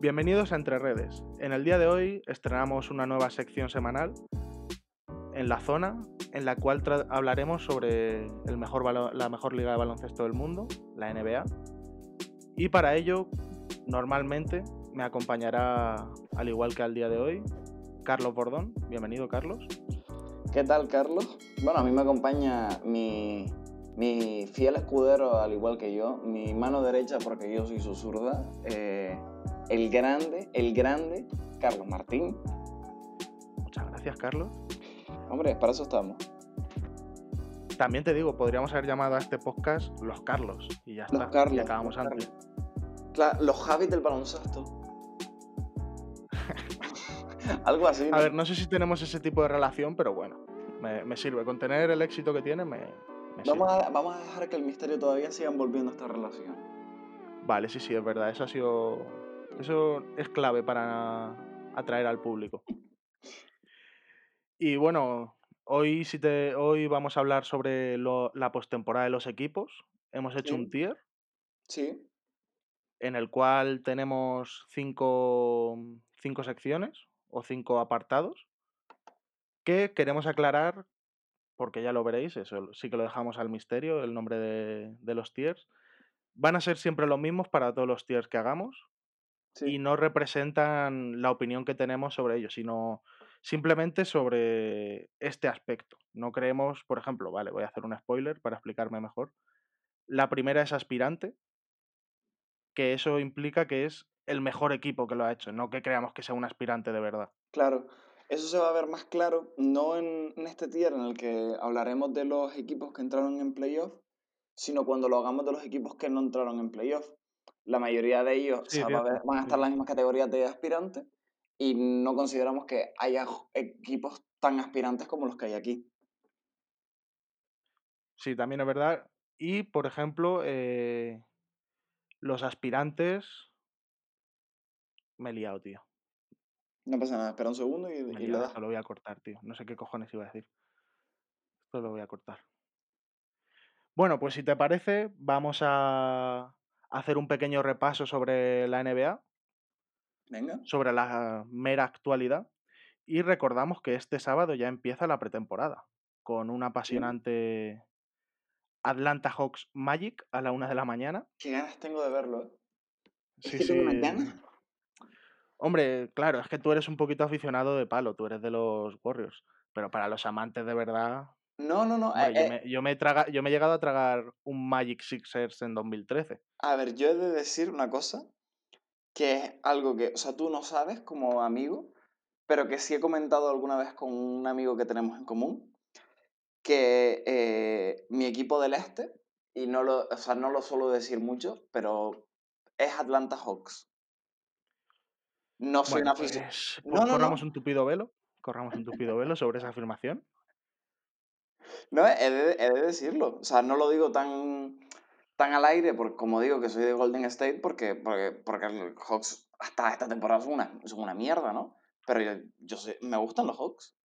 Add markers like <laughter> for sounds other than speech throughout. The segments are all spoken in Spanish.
Bienvenidos a Entre Redes. En el día de hoy estrenamos una nueva sección semanal en la zona en la cual hablaremos sobre la mejor liga de baloncesto del mundo, la NBA. Y para ello, normalmente me acompañará, al igual que al día de hoy, Carlos Bordón. Bienvenido, Carlos. ¿Qué tal, Carlos? Bueno, a mí me acompaña mi, mi fiel escudero, al igual que yo, mi mano derecha, porque yo soy su zurda, eh, el grande, el grande Carlos Martín. Muchas gracias, Carlos. Hombre, para eso estamos. También te digo, podríamos haber llamado a este podcast Los Carlos y ya los está. Carlos, y acabamos antes. Claro, los Javis del baloncesto. <laughs> Algo así. A ver, no sé si tenemos ese tipo de relación, pero bueno, me, sirve. Con tener el éxito que tiene, me, vamos, a, vamos a dejar que el misterio todavía siga envolviendo esta relación. Vale, sí, sí, es verdad. Eso ha sido. Eso es clave para atraer al público. Y bueno, hoy, si te, hoy vamos a hablar sobre la postemporada de los equipos. Hemos hecho un tier. Sí. En el cual tenemos cinco, cinco secciones o cinco apartados que queremos aclarar, porque ya lo veréis, eso sí que lo dejamos al misterio, el nombre de, los tiers. Van a ser siempre los mismos para todos los tiers que hagamos y no representan la opinión que tenemos sobre ellos, sino simplemente sobre este aspecto. No creemos, por ejemplo, vale, voy a hacer un spoiler para explicarme mejor. La primera es aspirante, que eso implica que es el mejor equipo que lo ha hecho, no que creamos que sea un aspirante de verdad. Claro, eso se va a ver más claro, no en, este tier en el que hablaremos de los equipos que entraron en playoff, sino cuando lo hagamos de los equipos que no entraron en playoff. La mayoría de ellos van a estar en las mismas categorías de aspirantes y no consideramos que haya equipos tan aspirantes como los que hay aquí. Sí, también es verdad. Y, por ejemplo, eh, los aspirantes me he liado, tío. No pasa nada, espera un segundo y, me lo lo voy a cortar, tío. No sé qué cojones iba a decir. Esto lo voy a cortar. Bueno, pues si te parece, vamos a hacer un pequeño repaso sobre la NBA. Venga. Sobre la mera actualidad. Y recordamos que este sábado ya empieza la pretemporada. Con un apasionante Atlanta Hawks Magic a la una de la mañana. Qué ganas tengo de verlo, ¿eh? Sí, sí. Hombre, claro, es que tú eres un poquito aficionado de palo, tú eres de los Warriors. Pero para los amantes de verdad. No, no, no. Eh, yo, me, he yo me he llegado a tragar un Magic Sixers en 2013. A ver, yo he de decir una cosa que es algo que, o sea, tú no sabes como amigo, pero que sí he comentado alguna vez con un amigo que tenemos en común, que eh, mi equipo del este, y no lo, o sea, no lo suelo decir mucho, pero es Atlanta Hawks. No soy una aficionado. Pues, no, corramos un tupido velo. Corramos un tupido velo sobre esa afirmación. No, he de, he de, decirlo. O sea, no lo digo tan, tan al aire, porque como digo que soy de Golden State, porque, porque, porque los Hawks hasta esta temporada son una, son una mierda, ¿no? Pero yo, yo sé, me gustan los Hawks.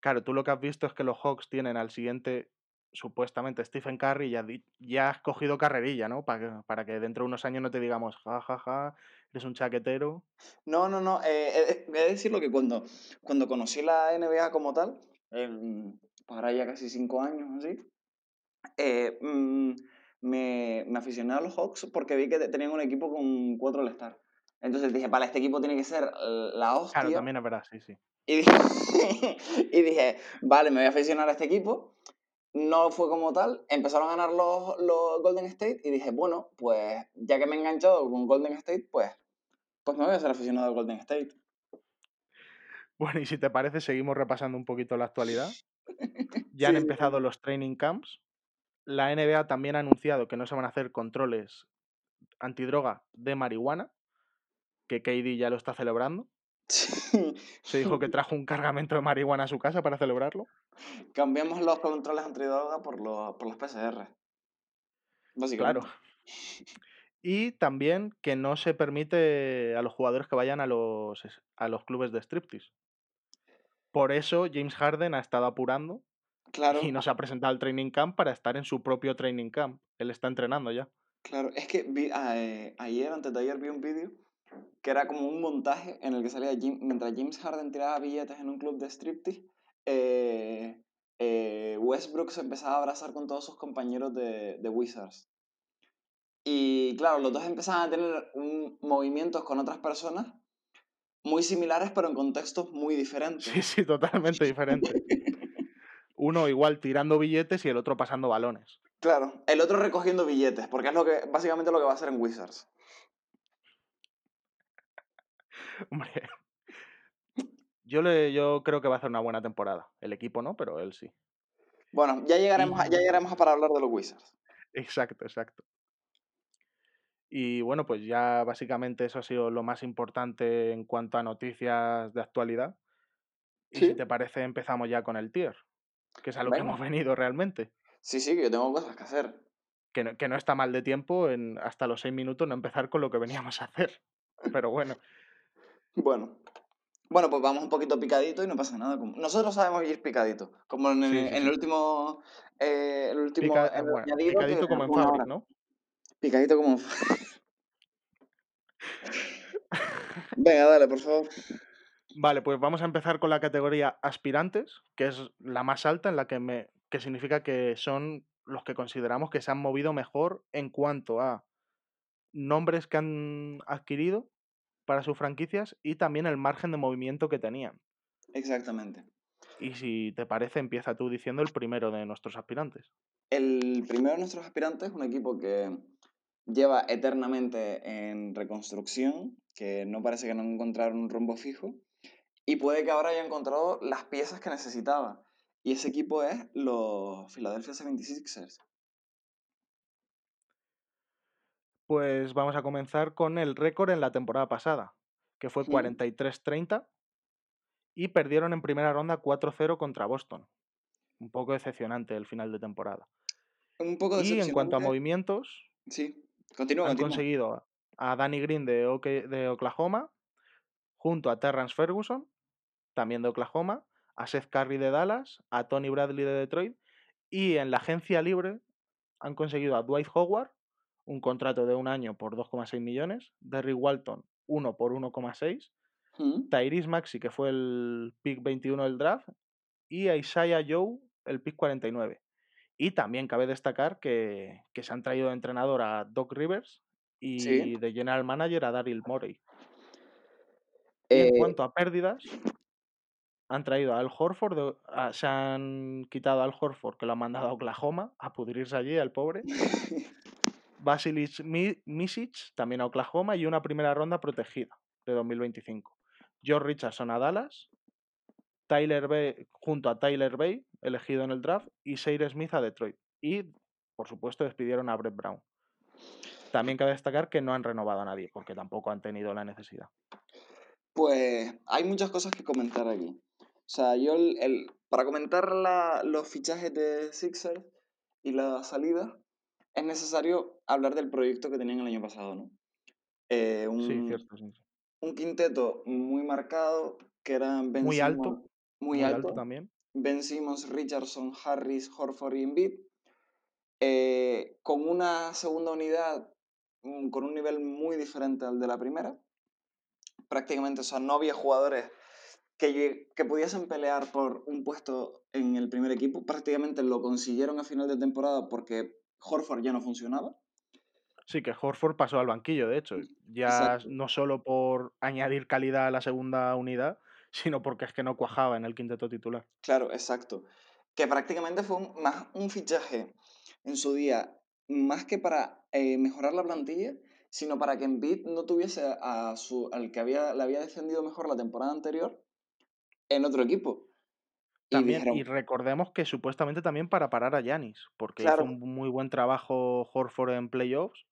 Claro, tú lo que has visto es que los Hawks tienen al siguiente, supuestamente, Stephen Curry, ya, ya has cogido carrerilla, ¿no? Para que, para que dentro de unos años no te digamos, ja, ja, ja, eres un chaquetero. No, no, no. Eh, a decirlo que cuando, cuando conocí la NBA como tal, para ya casi cinco años así, eh, mm, me, me, aficioné a los Hawks porque vi que tenían un equipo con cuatro All-Star. Entonces dije, vale, este equipo tiene que ser la hostia. Claro, también es verdad, sí, sí. Y dije, <laughs> y dije, vale, me voy a aficionar a este equipo. No fue como tal. Empezaron a ganar los, los Golden State y dije, bueno, pues ya que me he enganchado con Golden State, pues, pues me voy a ser aficionado al Golden State. Bueno, y si te parece, seguimos repasando un poquito la actualidad. Ya han empezado los training camps. La NBA también ha anunciado que no se van a hacer controles antidroga de marihuana, que KD ya lo está celebrando. Se dijo que trajo un cargamento de marihuana a su casa para celebrarlo. Cambiamos los controles antidroga por los, por los PCR. Básicamente. Claro. Y también que no se permite a los jugadores que vayan a los, a los clubes de striptease. Por eso James Harden ha estado apurando claro. y nos ha presentado al training camp para estar en su propio training camp. Él está entrenando ya. Claro, es que vi, eh, ayer, antes de ayer, vi un vídeo que era como un montaje en el que salía Jim, mientras James Harden tiraba billetes en un club de striptease, eh, eh, Westbrook se empezaba a abrazar con todos sus compañeros de, de Wizards. Y claro, los dos empezaban a tener un, movimientos con otras personas muy similares, pero en contextos muy diferentes. Sí, sí, totalmente diferente. <laughs> Uno igual tirando billetes y el otro pasando balones. Claro, el otro recogiendo billetes, porque es lo que básicamente lo que va a hacer en Wizards. <laughs> Hombre, yo, le, yo creo que va a hacer una buena temporada. El equipo no, pero él sí. Bueno, ya llegaremos, a, ya llegaremos a para hablar de los Wizards. Exacto, exacto. Y bueno, pues ya básicamente eso ha sido lo más importante en cuanto a noticias de actualidad. Y si te parece, empezamos ya con el tier, que es a lo que hemos venido realmente. Sí, sí, que yo tengo cosas que hacer. Que no, que no está mal de tiempo en hasta los seis minutos no empezar con lo que veníamos a hacer. Pero bueno, Bueno. Bueno, pues vamos un poquito picadito y no pasa nada. como- Nosotros sabemos ir picadito. Como en, sí, el- sí, en sí. el último. eh, el último. Pica- en bueno, picadito como en. Fabric, ¿no? Picadito como. Venga, dale, por favor. Vale, pues vamos a empezar con la categoría aspirantes, que es la más alta, en la que me. que significa que son los que consideramos que se han movido mejor en cuanto a nombres que han adquirido para sus franquicias y también el margen de movimiento que tenían. Exactamente. Y si te parece, empieza tú diciendo el primero de nuestros aspirantes. El primero de nuestros aspirantes es un equipo que lleva eternamente en reconstrucción, que no parece que no encontraron un rumbo fijo, y puede que ahora haya encontrado las piezas que necesitaba. Y ese equipo es los Philadelphia 76ers. Pues vamos a comenzar con el récord en la temporada pasada, que fue Hmm. 43-30 y perdieron en primera ronda 4-0 contra Boston. Un poco decepcionante el final de temporada. Un poco Y en cuanto a movimientos, Sí, continúa, han continúa. conseguido a Danny Green de, de Oklahoma, junto a Terrence Ferguson, también de Oklahoma, a Seth Curry de Dallas, a Tony Bradley de Detroit, y en la agencia libre han conseguido a Dwight Howard, un contrato de un año por 2,6 millones, Derrick Walton, uno por 1,6, Hmm. Tyrese Maxi, que fue el pick 21 del draft, y a Isaiah Joe, el pick 49. Y también cabe destacar que, que se han traído de entrenador a Doc Rivers y Sí. de general manager a Daryl Morey. Y en Eh, cuanto a pérdidas, han traído a Al Horford, de- a- se han quitado a Al Horford, que lo han mandado a Oklahoma a pudrirse allí, al pobre. <laughs> Vasilis Mi- Misic, también a Oklahoma, y una primera ronda protegida de 2025. George Richardson a Dallas, Tyler Bay, junto a Tyler Bay, elegido en el draft, y Seir Smith a Detroit. Y, por supuesto, despidieron a Brett Brown. También cabe destacar que no han renovado a nadie, porque tampoco han tenido la necesidad. Pues hay muchas cosas que comentar aquí. O sea, yo el, el- para comentar la- los fichajes de Sixers y las salidas, es necesario hablar del proyecto que tenían el año pasado, ¿no? Eh, un, Sí, cierto. sí, un quinteto muy marcado, que eran Ben Muy alto, muy, Muy alto, alto también. Ben Simmons, Richardson, Harris, Horford y Embiid, eh, con una segunda unidad mm, con un nivel muy diferente al de la primera. Prácticamente, o sea, no había jugadores que, que pudiesen pelear por un puesto en el primer equipo. Prácticamente lo consiguieron a final de temporada porque Horford ya no funcionaba. Sí, que Horford pasó al banquillo, de hecho. Ya Exacto. no solo por añadir calidad a la segunda unidad, sino porque es que no cuajaba en el quinteto titular. Claro, exacto. Que prácticamente fue un- más un fichaje en su día, más que para eh, mejorar la plantilla, sino para que Embiid no tuviese a su, al que había, le había defendido mejor la temporada anterior en otro equipo. Y También, y dijeron, recordemos que supuestamente también para parar a Yanis, porque hizo un muy buen trabajo Horford en playoffs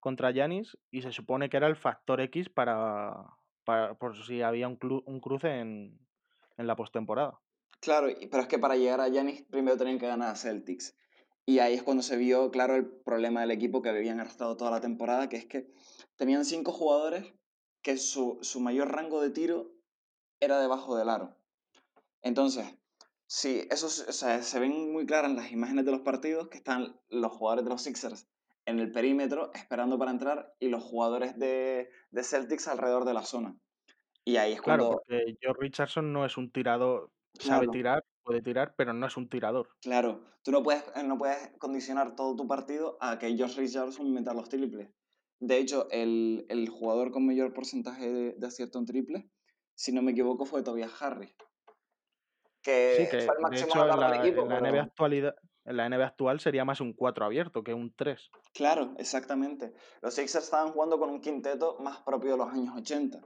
contra Yanis y se supone que era el factor X para, por si había un, un cruce en, en la postemporada. claro, pero es que para llegar a Giannis primero tenían que ganar a Celtics. Y ahí es cuando se vio, claro, el problema del equipo que habían arrastrado toda la temporada, que es que tenían cinco jugadores que su, su mayor rango de tiro era debajo del aro. Entonces, sí, eso o sea, se ven muy claras las imágenes de los partidos, que están los jugadores de los Sixers en el perímetro esperando para entrar y los jugadores de, de Celtics alrededor de la zona. Y ahí es Claro, cuando, porque Josh Richardson no es un tirador, sabe claro, tirar, puede tirar, pero no es un tirador. claro, tú no puedes, eh, no puedes condicionar todo tu partido a que Josh Richardson meta los triples. De hecho, el, el jugador con mayor porcentaje de, de acierto en triples, si no me equivoco, fue Tobias Harris, Sí, que fue que el de máximo hecho en anotador del la equipo, en la NBA actualidad en la NBA actual sería más un 4 abierto que un 3. Claro, exactamente. Los Sixers estaban jugando con un quinteto más propio de los años 80.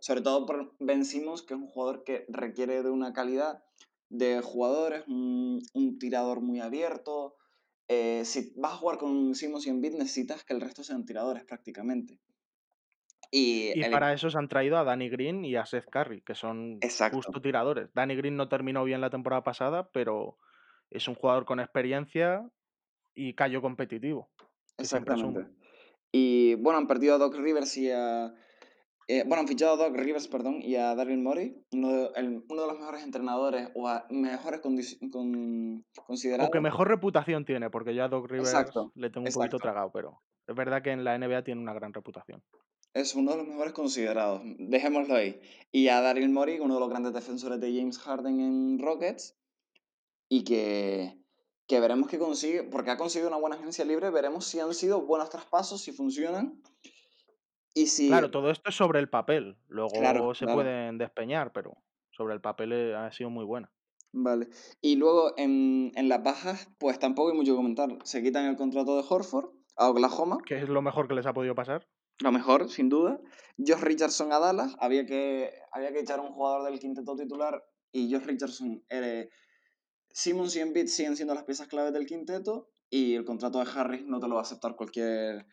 Sobre todo por Ben Simmons, que es un jugador que requiere de una calidad de jugadores, un, un tirador muy abierto. Eh, si vas a jugar con Simmons y Embiid, necesitas que el resto sean tiradores prácticamente. Y Y el... para eso se han traído a Danny Green y a Seth Curry, que son Exacto, justo tiradores. Danny Green no terminó bien la temporada pasada, pero es un jugador con experiencia y callo competitivo, exactamente. Y bueno, han perdido a Doc Rivers y a, Eh, bueno, han fichado a Doc Rivers, perdón, y a Daryl Morey, uno de, el- uno de los mejores entrenadores o a mejores con- O que considerados. mejor reputación tiene, porque yo a Doc Rivers Exacto, le tengo un poquito tragado, pero es verdad que en la NBA tiene una gran reputación. Es uno de los mejores considerados, dejémoslo ahí. Y a Daryl Morey, uno de los grandes defensores de James Harden en Rockets, y que, que veremos qué consigue, porque ha conseguido una buena agencia libre, veremos si han sido buenos traspasos, si funcionan, y si... Claro, todo esto es sobre el papel, Claro, luego se claro. pueden despeñar, pero sobre el papel eh, ha sido muy buena. Vale. Y luego en, en las bajas, pues tampoco hay mucho que comentar. Se quitan el contrato de Horford a Oklahoma, ¿Qué es lo mejor que les ha podido pasar? lo mejor, sin duda. Josh Richardson a Dallas, había que, había que echar a un jugador del quinteto titular y Josh Richardson, eh, Simmons y Embiid siguen siendo las piezas claves del quinteto y el contrato de Harris no te lo va a aceptar cualquier,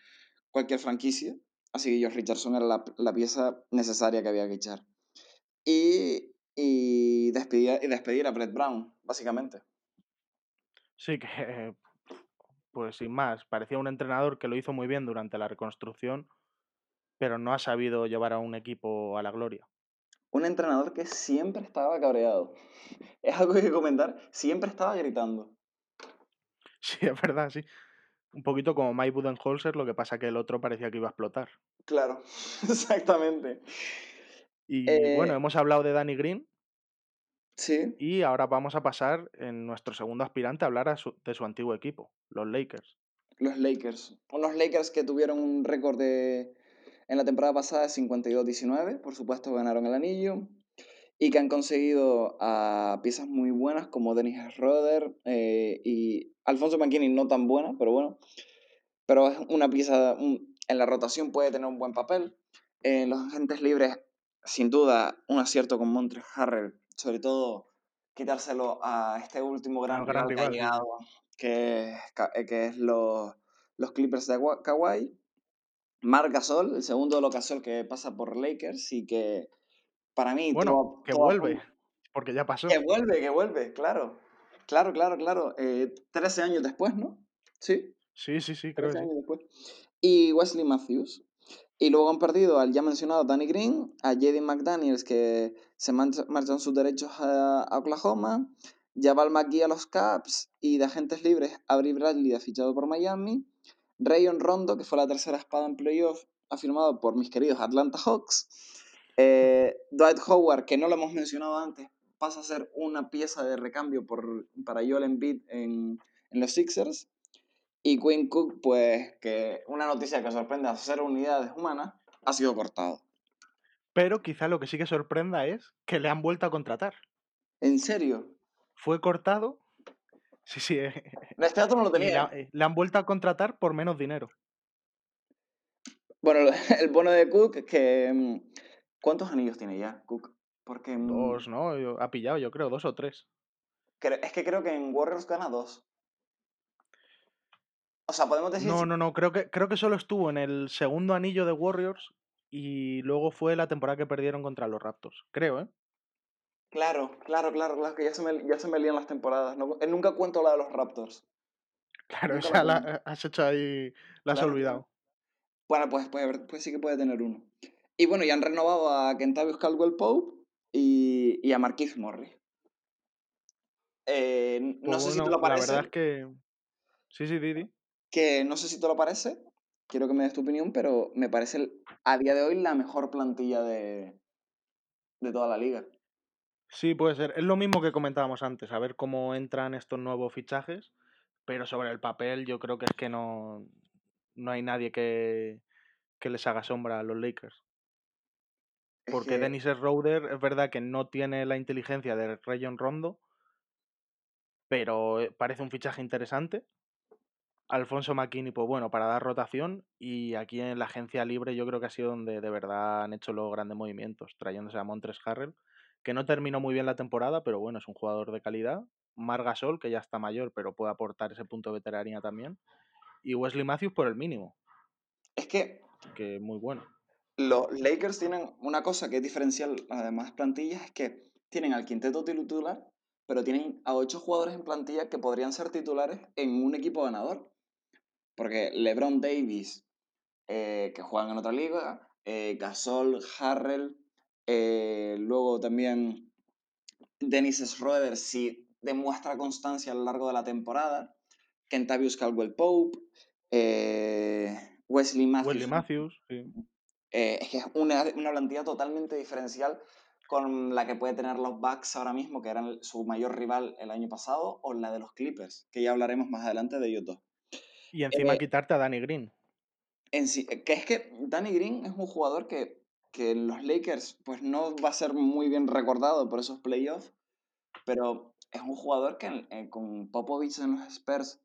cualquier franquicia. Así que Josh Richardson era la, la pieza necesaria que había que echar. Y, y, despedir, y despedir a Brett Brown, básicamente. Sí, que <laughs> pues sin más, parecía un entrenador que lo hizo muy bien durante la reconstrucción, pero no ha sabido llevar a un equipo a la gloria. Un entrenador que siempre estaba cabreado. <laughs> Es algo que hay que comentar. Siempre estaba gritando. Sí, es verdad, sí. Un poquito como Mike Budenholzer, lo que pasa que el otro parecía que iba a explotar. Claro, <laughs> exactamente. Y bueno, Eh, hemos hablado de Danny Green sí, y ahora vamos a pasar en nuestro segundo aspirante a hablar a su- de su antiguo equipo, los Lakers. los Lakers. Unos Lakers que tuvieron un récord de, en la temporada pasada de 52-19. Por supuesto, ganaron el anillo. Y que han conseguido a piezas muy buenas como Dennis Schroeder eh, y Alfonso McKinney, no tan buena, pero bueno. pero es una pieza, un- en la rotación puede tener un buen papel. En los agentes libres, sin duda, un acierto con Montres Harrell, sobre todo quitárselo a este último gran gran rival que ha llegado, que es, eh, que es los, los Clippers de Kawhi. Marc Gasol, el segundo de los Gasol que pasa por Lakers y que para mí Bueno, todo, que todo vuelve, porque ya Que pasó. vuelve, que vuelve, claro. Claro, claro, claro. Eh, 13 años después, ¿no? Sí. Sí, sí, sí, creo 13 que sí. años después. Y Wesley Matthews. Y luego han perdido al ya mencionado Danny Green, a Jaden McDaniels, que se marchan sus derechos a, a Oklahoma, Jabal McGee a los Caps y de agentes libres, Avery Bradley ha fichado por Miami, Rayon Rondo, que fue la tercera espada en playoff, ha firmado por mis queridos Atlanta Hawks, eh, Dwight Howard, que no lo hemos mencionado antes, pasa a ser una pieza de recambio por, para Joel Embiid en, en los Sixers, y Quinn Cook, pues que una noticia que sorprende a cero unidades humanas, ha sido cortado. Pero quizá lo que sí que sorprenda es que le han vuelto a contratar. ¿En serio? Fue cortado, sí, sí, eh, Este dato no lo tenía, le, ¿eh? eh, le han vuelto a contratar por menos dinero. Bueno, <laughs> el bono de Cook, que... mm, ¿Cuántos anillos tiene ya Cook? Porque mm, Dos, ¿no? Yo- Ha pillado, yo creo, dos o tres. es que creo que en Warriors gana dos. O sea, podemos decir... No, no, no, creo que, creo que solo estuvo en el segundo anillo de Warriors y luego fue la temporada que perdieron contra los Raptors. Creo, ¿eh? Claro, claro, claro, claro, que ya se me, ya se me lían las temporadas. No, eh, nunca cuento la de los Raptors. Claro, Nunca la esa la has hecho ahí, la has Claro, olvidado. Bueno, pues, pues sí que puede tener uno. Y bueno, ya han renovado a Kentavious Caldwell Pope y, y a Marquise Morris. Eh, Pues no sé si te lo la parece, verdad es que... Sí, sí, Didi. que no sé si te lo parece, quiero que me des tu opinión, pero me parece a día de hoy la mejor plantilla de, de toda la liga. Sí, puede ser. Es lo mismo que comentábamos antes, a ver cómo entran estos nuevos fichajes, pero sobre el papel yo creo que es que no, no hay nadie que, que les haga sombra a los Lakers. Es Porque que Dennis Schroeder es verdad que no tiene la inteligencia de Rayon Rondo, pero eh, parece un fichaje interesante. Alfonso McKinney, pues bueno, para dar rotación. Y aquí en la agencia libre yo creo que ha sido donde de verdad han hecho los grandes movimientos, trayéndose a Montres Harrell, que no terminó muy bien la temporada, pero bueno, es un jugador de calidad. Margasol, que ya está mayor, pero puede aportar ese punto de veteranía también. Y Wesley Matthews por el mínimo, Es que que muy bueno. los Lakers tienen una cosa que es diferencial a las demás plantillas, es que tienen al quinteto titular, pero tienen a ocho jugadores en plantilla que podrían ser titulares en un equipo ganador. Porque LeBron Davis, eh, que juegan en otra liga, eh, Gasol, Harrell, eh, luego también Dennis Schroeder, si demuestra constancia a lo largo de la temporada, Kentavious Caldwell Pope, eh, Wesley Matthews, Wesley Matthews, sí. eh, es que es una, una plantilla totalmente diferencial con la que puede tener los Bucks ahora mismo, que eran su mayor rival el año pasado, o la de los Clippers, que ya hablaremos más adelante de ellos dos. Y encima Eh, quitarte a Danny Green. en sí, que es que Danny Green es un jugador que, que en los Lakers pues no va a ser muy bien recordado por esos playoffs, pero es un jugador que eh, con Popovich en los Spurs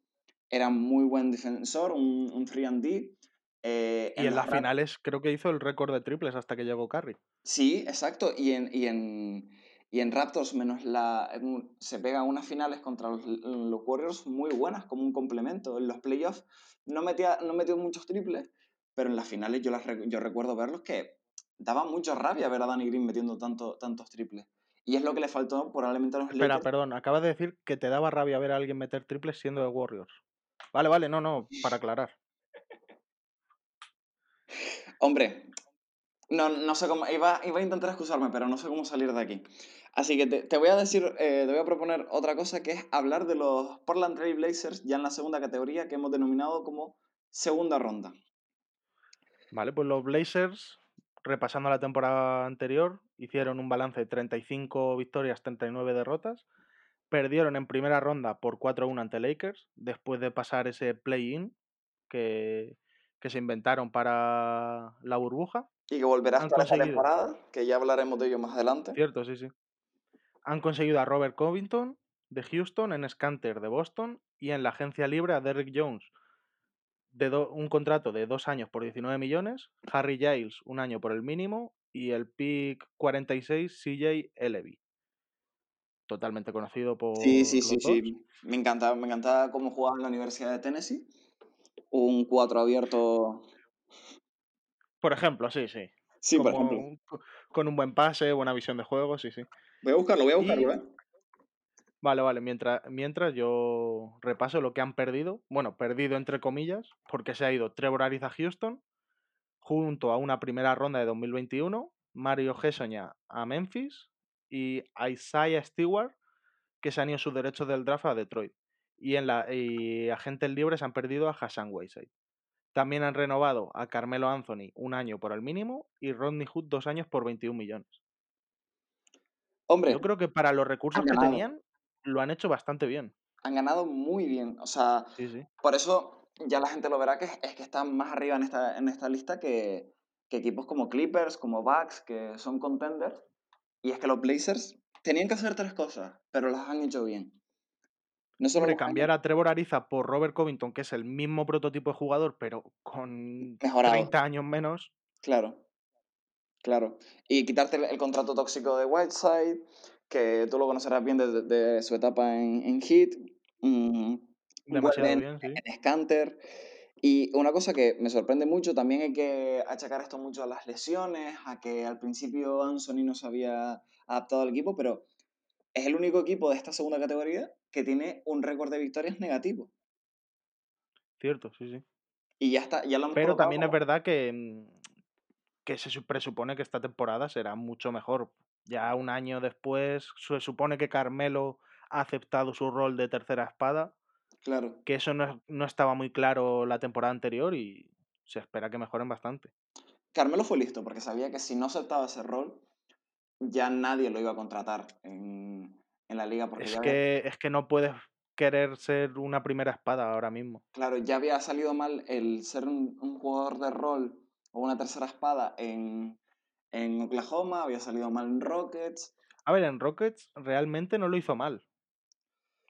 era muy buen defensor, un, un 3D. eh, Y en las finales creo que hizo el récord de triples hasta que llegó Curry. Sí, exacto. Y en, y en, y en Raptors, menos la. en se pega unas finales contra los, los Warriors muy buenas, como un complemento. En los playoffs no, metía, no metió muchos triples, pero en las finales yo, las, yo recuerdo verlos que daba mucha rabia ver a Danny Green metiendo tanto, tantos triples. Y es lo que le faltó probablemente a los Espera, Lakers. perdón, acabas de decir que te daba rabia ver a alguien meter triples siendo de Warriors. Vale, vale, no, no, para <laughs> aclarar. Hombre, no, no sé cómo. Iba, iba a intentar excusarme, pero no sé cómo salir de aquí. Así que te, te voy a decir, eh, te voy a proponer otra cosa que es hablar de los Portland Trail Blazers ya en la segunda categoría que hemos denominado como segunda ronda. Vale, pues los Blazers, repasando la temporada anterior, hicieron un balance de 35 victorias, 39 derrotas. Perdieron en primera ronda por 4-1 ante Lakers, después de pasar ese play-in que, que se inventaron para la burbuja. Y que volverá a estar esta temporada, que ya hablaremos de ello más adelante. cierto, sí, sí. Han conseguido a Robert Covington de Houston, en Scanter de Boston y en la agencia libre a Derrick Jones de do- un contrato de dos años por 19 millones, Harry Giles un año por el mínimo y el pick 46 CJ Elevi, totalmente conocido Sí, sí, por sí, los dos. sí. Me encanta, me encanta cómo jugaba en la Universidad de Tennessee. Un 4 abierto. Por ejemplo, sí, sí. Sí, por ejemplo. un- con un buen pase, buena visión de juego, sí, sí. Voy a buscarlo, voy a buscarlo, Y ¿eh? Vale, vale, mientras, mientras yo repaso lo que han perdido, bueno, perdido entre comillas, porque se ha ido Trevor Ariza a Houston, junto a una primera ronda de 2021, Mario Gessoña a Memphis y Isaiah Stewart, que se han ido sus derechos del draft a Detroit. Y en la y agentes libres han perdido a Hassan Whiteside. También han renovado a Carmelo Anthony un año por el mínimo y Rodney Hood dos años por 21 millones. Hombre, Yo creo que para los recursos que tenían lo han hecho bastante bien. Han ganado muy bien. O sea, Sí, sí. por eso ya la gente lo verá que es, es que están más arriba en esta, en esta lista que, que equipos como Clippers, como Bucks, que son contenders. Y es que los Blazers tenían que hacer tres cosas, pero las han hecho bien. No solo Hombre, cambiar a Trevor Ariza por Robert Covington, que es el mismo prototipo de jugador, pero con mejorado. 30 años menos, Claro, claro. Y quitarte el, el contrato tóxico de Whiteside, que tú lo conocerás bien desde de su etapa en, en Heat. Mm, demasiado bien, sí. en Scanter. Y una cosa que me sorprende mucho, también hay que achacar esto mucho a las lesiones, a que al principio Anthony no se había adaptado al equipo, pero es el único equipo de esta segunda categoría que tiene un récord de victorias negativo. Cierto, sí, sí. Y ya está, ya lo hemos Pero también es verdad que, mm, que se su- presupone que esta temporada será mucho mejor. Ya un año después, se supone que Carmelo ha aceptado su rol de tercera espada. claro. que eso no, no estaba muy claro la temporada anterior y se espera que mejoren bastante. Carmelo fue listo porque sabía que si no aceptaba ese rol, ya nadie lo iba a contratar en, en la liga porque Es ya había, que, es que no puedes querer ser una primera espada ahora mismo. claro, ya había salido mal el ser un, un jugador de rol o una tercera espada en, en Oklahoma, había salido mal en Rockets, A ver, en Rockets realmente no lo hizo mal.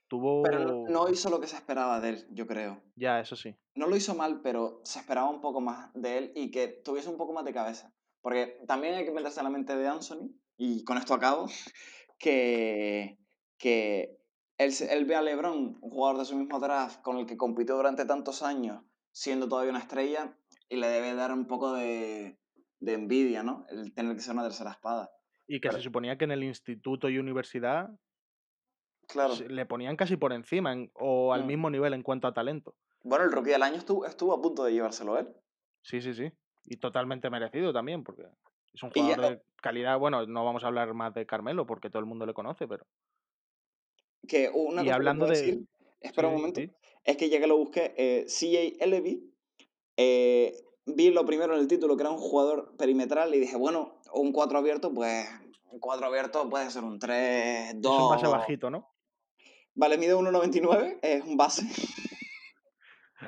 pero no, Tuvo... hizo lo que se esperaba de él, yo creo. Ya, eso sí. No lo hizo mal, pero se esperaba un poco más de él y que tuviese un poco más de cabeza. Porque también hay que meterse en la mente de Anthony, y con esto acabo, <laughs> que, que él, él ve a LeBron, un jugador de su mismo draft, con el que compitió durante tantos años, siendo todavía una estrella, y le debe dar un poco de, de envidia, ¿no? El tener que ser una tercera espada. Y que Pero- se suponía que en el instituto y universidad Claro. le ponían casi por encima en- o al Mm. mismo nivel en cuanto a talento. Bueno, el rookie del año estuvo, estuvo a punto de llevárselo él. Sí, sí, sí. Y totalmente merecido también, porque es un ya- jugador de calidad. Bueno, no vamos a hablar más de Carmelo porque todo el mundo le conoce, pero. Que una Y cosa hablando que de- espera Sí, un momento, sí. es que ya que lo busqué, eh, CJ Eleby, eh, vi lo primero en el título que era un jugador perimetral y dije, bueno, un 4 abierto, pues un 4 abierto puede ser un 3, 2. Es un base bajito, ¿no? Vale, mide 1,99, es un base, <laughs>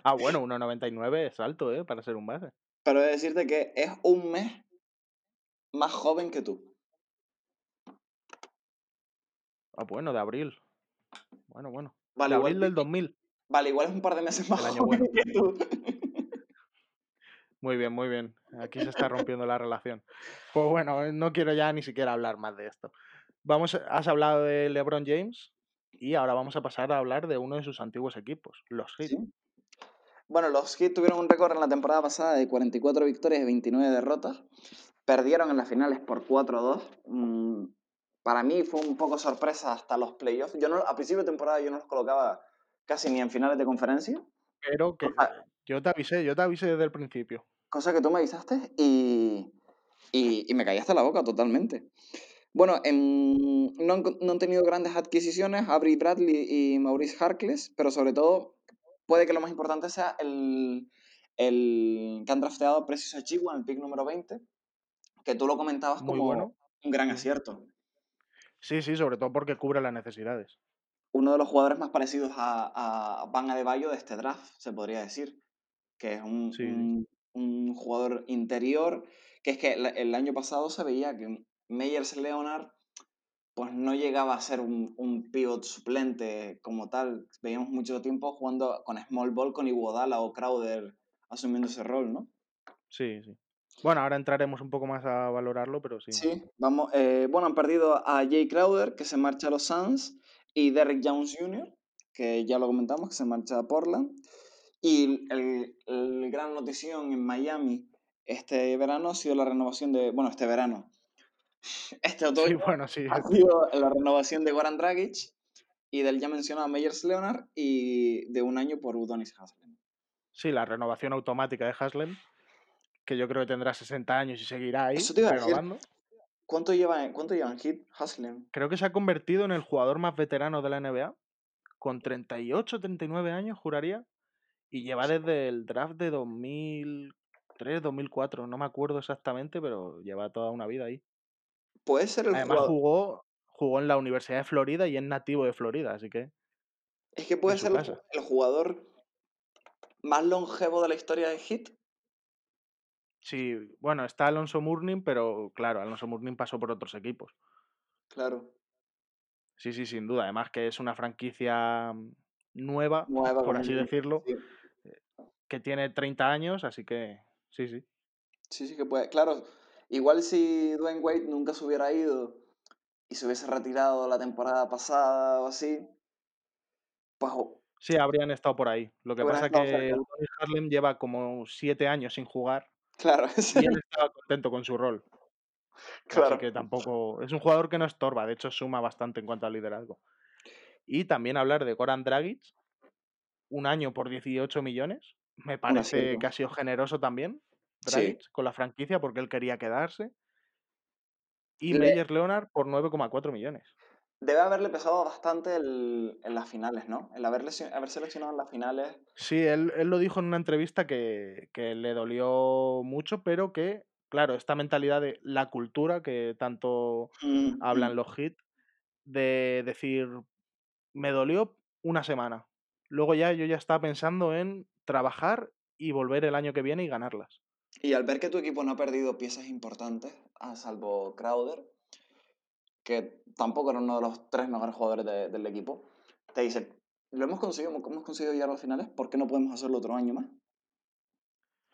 Ah, bueno, 1.99 es alto, ¿eh? Para ser un base. pero he de decirte que es un mes más joven que tú. Ah, bueno, de abril. Bueno, bueno. Vale, de igual, abril del 2000. vale, igual es un par de meses <laughs> más El año joven bueno. que tú. Muy bien, muy bien. Aquí se está <laughs> rompiendo la relación. Pues bueno, eh, no quiero ya ni siquiera hablar más de esto. Vamos, has hablado de LeBron James y ahora vamos a pasar a hablar de uno de sus antiguos equipos, los Heat. Sí. Bueno, los Heat tuvieron un récord en la temporada pasada de 44 victorias y 29 derrotas. Perdieron en las finales por 4-2. Mm, para mí fue un poco sorpresa hasta los playoffs. Yo no, a principio de temporada yo no los colocaba casi ni en finales de conferencia, Pero que yo te avisé, yo te avisé desde el principio. Cosa que tú me avisaste y, y, y me callaste la boca totalmente. Bueno, en- no, han, no han tenido grandes adquisiciones, Avery Bradley y Maurice Harkless, pero sobre todo puede que lo más importante sea el, el que han drafteado a Precious Achigua en el pick número 20, que tú lo comentabas Muy como bueno. un gran acierto. Sí, sí, sobre todo porque cubre las necesidades. Uno de los jugadores más parecidos a, a Van Adebayo de este draft, se podría decir, que es un, sí. un- un jugador interior, que es que el, año pasado se veía que Meyers Leonard pues no llegaba a ser un, un pivot suplente como tal. Veíamos mucho tiempo jugando con small ball, con Iguodala o Crowder asumiendo ese rol, ¿no? Sí, sí. Bueno, ahora entraremos un poco más a valorarlo, pero sí. Sí, vamos. eh, bueno, han perdido a Jay Crowder, que se marcha a los Suns, y Derrick Jones Jr., que ya lo comentamos, que se marcha a Portland. Y el, el gran notición en Miami este verano ha sido la renovación de. Bueno, este verano. <laughs> Este Sí, otoño bueno, sí. ha sido la renovación de Goran Dragic y del ya mencionado Meyers Leonard y de un año por Udonis Haslem. Sí, la renovación automática de Haslem, que yo creo que tendrá 60 años y seguirá ahí Eso te iba a decir. renovando. ¿Cuánto lleva, cuánto lleva en hit Haslem? Creo que se ha convertido en el jugador más veterano de la NBA, con 38, 39 años, juraría, y lleva desde el draft de 2003, 2004, no me acuerdo exactamente, pero lleva toda una vida ahí. Puede ser el Además jugador. jugó, jugó en la Universidad de Florida y es nativo de Florida, así que Es que puede ser el, casa. el jugador más longevo de la historia de Hit. sí, bueno, está Alonso Mourning, pero claro, Alonso Mourning pasó por otros equipos. Claro. Sí, sí, sin duda. Además que es una franquicia mm, nueva, Nueva, por así decirlo, Sí. Que tiene 30 años, así que sí, sí. sí, sí que puede. Claro, igual si Dwayne Wade nunca se hubiera ido y se hubiese retirado la temporada pasada o así, pues Sí, habrían estado por ahí. Lo que pasa estado que Haslem lleva como siete años sin jugar claro, <laughs> y él estaba contento con su rol. claro. Así que tampoco. Es un jugador que no estorba, de hecho suma bastante en cuanto al liderazgo. Y también hablar de Goran Dragic, un año por 18 millones. Me parece que ha sido generoso también, Sí. Con la franquicia, porque él quería quedarse. Y Le- Leonard por 9,4 millones. debe haberle pesado bastante el, en las finales, ¿no? El haber, haber seleccionado en las finales. Sí, él, él lo dijo en una entrevista que, que le dolió mucho, pero que, claro, esta mentalidad de la cultura que tanto Mm, mm. hablan los hits, de decir, me dolió una semana. Luego ya yo ya estaba pensando en trabajar y volver el año que viene y ganarlas. Y al ver que tu equipo no ha perdido piezas importantes, a salvo Crowder, que tampoco era uno de los tres mejores jugadores de- del equipo, te dice, lo hemos conseguido, hemos conseguido llegar a las finales, ¿por qué no podemos hacerlo otro año más?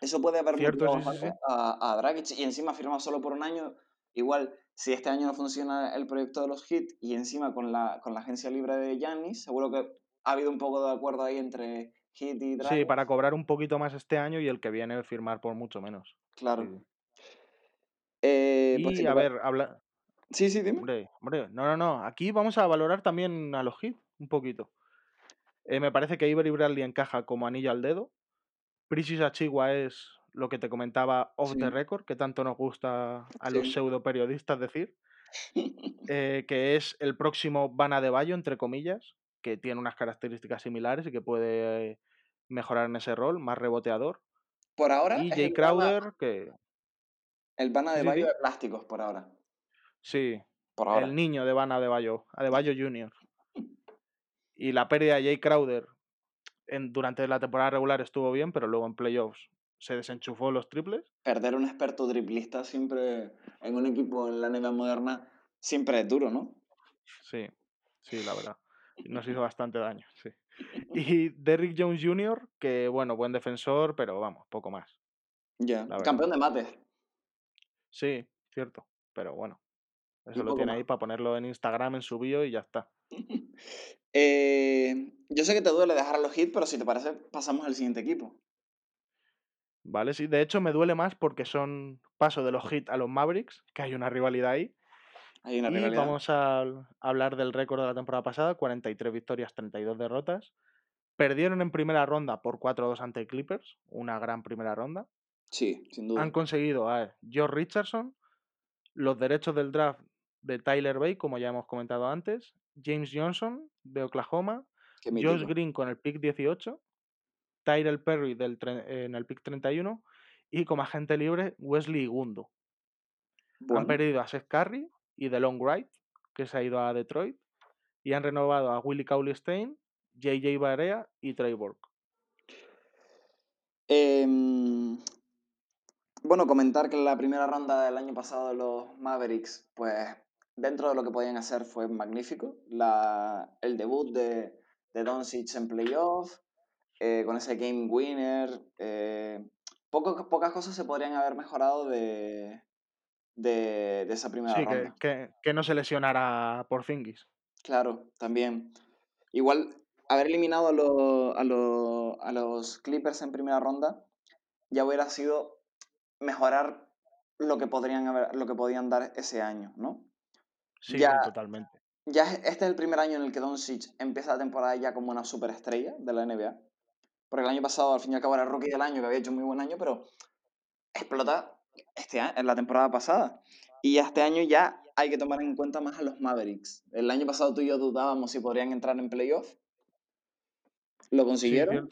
Eso puede haber Cierto, motivado sí, sí, bastante sí. a, a Dragic y encima firma solo por un año. Igual, si este año no funciona el proyecto de los Heat y encima con la, con la agencia libre de Giannis, seguro que ha habido un poco de acuerdo ahí entre Y Sí, para cobrar un poquito más este año y el que viene firmar por mucho menos. Claro. Sí. Eh, pues Y a ver, habla... Sí, sí, dime. Hombre, hombre, no, no, no. Aquí vamos a valorar también a los hits un poquito. Eh, me parece que Avery Bradley encaja como anillo al dedo. Precious Achigua es lo que te comentaba off the record, que tanto nos gusta a los sí. pseudo periodistas decir, <laughs> eh, que es el próximo Bana de Bayo, entre comillas, que tiene unas características similares y que puede eh, mejorar en ese rol, más reboteador. Por ahora Y Jay Bana, Crowder, que... el Bana de sí, Bayo de plásticos, por ahora. Sí, Por ahora. el niño de Bana de Bayo, Adebayo Jr. <laughs> Y la pérdida de Jay Crowder en, durante la temporada regular estuvo bien, pero luego en playoffs se desenchufó los triples. Perder un experto triplista siempre en un equipo en la NBA moderna siempre es duro, ¿no? Sí, sí, la verdad. Nos hizo bastante daño, sí. <laughs> Y Derrick Jones Jr., que bueno, buen defensor, pero vamos, poco más, Ya. Campeón de mates. Sí, cierto, pero bueno, eso lo tiene más. ahí para ponerlo en Instagram, en su bio y ya está. <laughs> Eh, yo sé que te duele dejar a los hits, pero si te parece, pasamos al siguiente equipo. Vale, sí, de hecho me duele más porque son paso de los Heat a los Mavericks, que hay una rivalidad ahí. Hay una Y rivalidad. vamos a hablar del récord de la temporada pasada, 43 victorias, 32 derrotas. Perdieron en primera ronda por 4-2 ante Clippers, una gran primera ronda. Sí, sin duda. Han conseguido a George Richardson, los derechos del draft de Tyler Bay, como ya hemos comentado antes, James Johnson de Oklahoma, Josh. Green con el pick 18, Tyrell Perry del en el pick 31 y como agente libre Wesley Gundo. Han Bueno, perdido a Seth Curry y DeLon Wright, que se ha ido a Detroit, y han renovado a Willie Cauley Stein, JJ Barea y Trey Burke. em, bueno, comentar que la primera ronda del año pasado de los Mavericks, pues dentro de lo que podían hacer fue magnífico. El debut de, de Doncic en playoff, eh, con ese game winner. eh, pocas cosas se podrían haber mejorado de, de, de esa primera Sí, ronda. que, que no se lesionara Porzingis. Claro, también. Igual, haber eliminado a, los- a, los- a los Clippers en primera ronda ya hubiera sido mejorar lo que podrían haber, lo que podían dar ese año, ¿no? Sí, Ya, totalmente. ya es- este es el primer año en el que Doncic empieza la temporada ya como una superestrella de la NBA. Porque el año pasado, al fin y al cabo, era el rookie del año, que había hecho un muy buen año, pero explota este año, en la temporada pasada. Y este año ya hay que tomar en cuenta más a los Mavericks. El año pasado tú y yo dudábamos si podrían entrar en playoff. Lo consiguieron.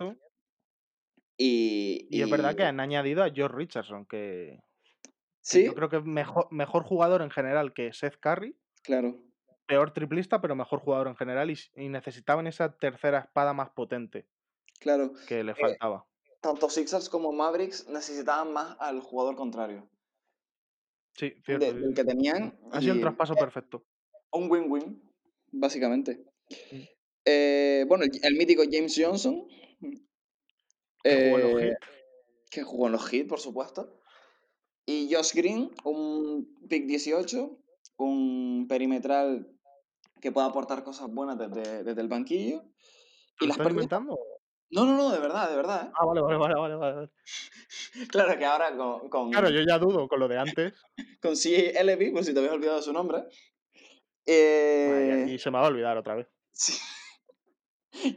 Y, Y es verdad que han añadido a George Richardson, que, que sí, yo creo que es mejor, mejor jugador en general que Seth Curry. claro. Peor triplista, pero mejor jugador en general. Y necesitaban esa tercera espada más potente Claro. que le Eh, faltaba. Tanto Sixers como Mavericks necesitaban más al jugador contrario. Sí, de- cierto. sí, del que tenían. Ha sido y traspaso perfecto. un win-win, básicamente. Mm. Eh, bueno, el, el mítico James Johnson. Que jugó en los eh, Heat. que jugó en los Heat, por supuesto. Y Josh Green, un pick 18, un perimetral que puede aportar cosas buenas desde, desde el banquillo. ¿Te Y las pérdidas. No, no, no, de verdad, de verdad. ¿eh? Ah, vale, vale, vale, vale, vale. <laughs> Claro que ahora con, con, Claro, yo ya dudo con lo de antes. <laughs> con CLB, por si te habías olvidado su nombre. Ay, Eh, y se me va a olvidar otra vez. <laughs> sí.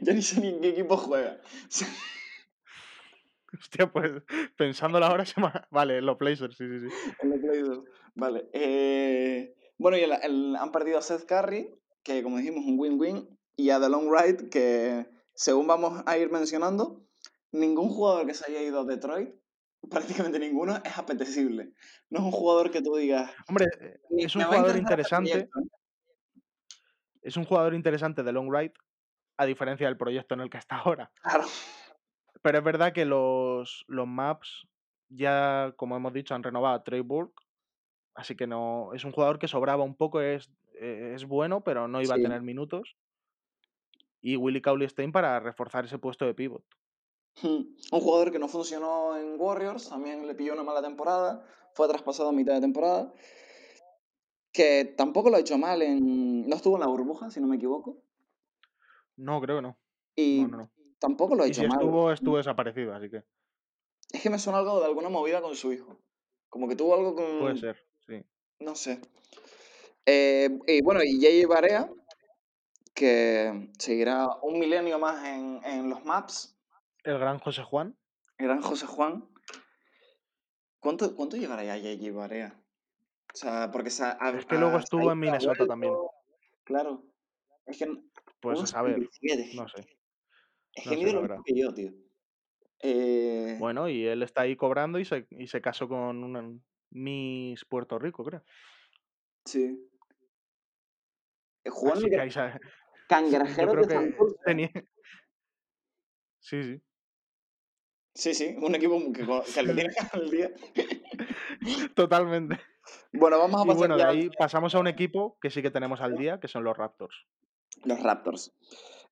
ya ni sé ni en qué equipo juega. Hostia, pues pensándolo ahora se me Vale, los Blazers, sí, sí, sí. En los Blazers. Vale. eh, bueno, y el- el- han perdido a Seth Curry que como dijimos, un win-win, y a The Long Ride, que según vamos a ir mencionando, ningún jugador que se haya ido a Detroit, prácticamente ninguno, es apetecible. No es un jugador que tú digas, Hombre, eh, "Ni- es un jugador interesante, proyecto", ¿eh? es un jugador interesante de long ride, a diferencia del proyecto en el que está ahora. Claro, Pero es verdad que los, los maps ya, como hemos dicho, han renovado a Trey Burke, así que no es un jugador que sobraba un poco, es, eh, es bueno, pero no iba a tener minutos. Y Willy Cauley Stein para reforzar ese puesto de pivot. Hmm. Un jugador que no funcionó en Warriors, también le pilló una mala temporada, fue traspasado a mitad de temporada, que tampoco lo ha hecho mal en... No estuvo en la burbuja, si no me equivoco, No, creo que no. y No, no, no. tampoco lo ha Y hecho si mal. estuvo, estuvo desaparecido, así que Es que me suena algo de alguna movida con su hijo. Como que tuvo algo puede con... ser, sí. No sé. Eh, y bueno, y Jay Barea, que seguirá un milenio más en, en los maps, El gran José Juan. el gran José Juan. ¿Cuánto, cuánto llegará ya Jay Barea? O sea, porque se ha, Es que luego estuvo en Minnesota también. Claro. Es que Pues a saber, 1,77. no sé. Es no que mide lo mismo que yo, tío. Eh, Bueno, y él está ahí cobrando y se, y se casó con una Miss Puerto Rico, creo. sí. Eh, Así ahí Yo Cangrejeros creo de que Santurce. tenía. <laughs> Sí, sí. Sí, sí, un equipo que, que le tiene <laughs> al día. Totalmente. Bueno, vamos a Y pasar bueno, de ya a ahí pasamos a un equipo que sí que tenemos al día, que son los Raptors. los Raptors.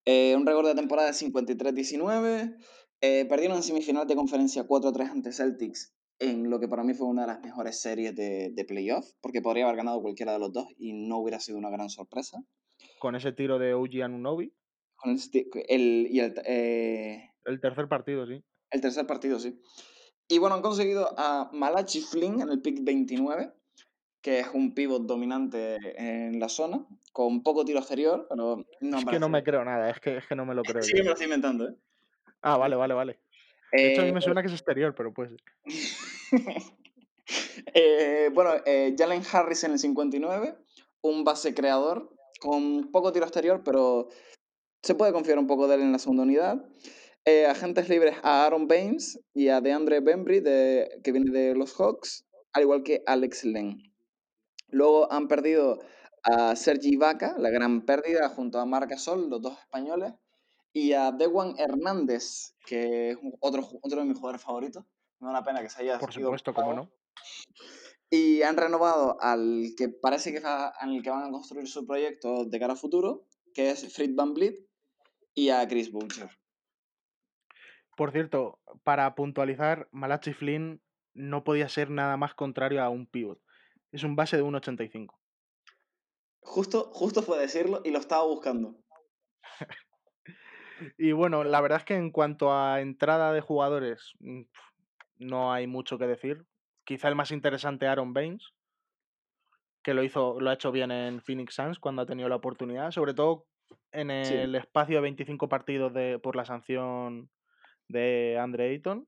Eh, un récord de temporada de 53-19. Eh, perdieron en semifinal de conferencia 4-3 ante Celtics en lo que para mí fue una de las mejores series de, de playoff, porque podría haber ganado cualquiera de los dos y no hubiera sido una gran sorpresa. Con ese tiro de OG Anunobi. Con el, y el, eh, El tercer partido, sí. el tercer partido, sí. Y bueno, han conseguido a Malachi Flynn en el pick 29, que es un pivot dominante en la zona, con poco tiro exterior, pero no es que no me creo nada, es que, es que no me lo creo Sí yo. me lo estoy inventando, ¿eh? Ah, vale, vale, vale. De hecho, a mí Eh, me suena que es exterior, pero pues. <laughs> eh, bueno, eh, Jalen Harris en el 59, un base creador con poco tiro exterior, pero se puede confiar un poco de él en la segunda unidad. Eh, agentes libres a Aaron Baines y a DeAndre Bembry, de, que viene de los Hawks, al igual que Alex Len. Luego han perdido a Sergi Vaca, la gran pérdida, junto a Marc Gasol, los dos españoles, y a Dewan Hernández, que es otro, otro de mis jugadores favoritos. Me da una pena que se haya Por ido supuesto, cómo no. Y han renovado al que parece que va, en el que van a construir su proyecto de cara a futuro, que es Fritz Van Vliet, y a Chris Boucher. Por cierto, para puntualizar, Malachi Flynn no podía ser nada más contrario a un pivot. Es un base de 1,85. Justo, justo fue decirlo y lo estaba buscando. <laughs> Y bueno, la verdad es que en cuanto a entrada de jugadores, mm, no hay mucho que decir. Quizá el más interesante, Aaron Baines, que lo hizo, lo ha hecho bien en Phoenix Suns cuando ha tenido la oportunidad, sobre todo en Sí. el espacio de 25 partidos de, por la sanción de Andre Ayton.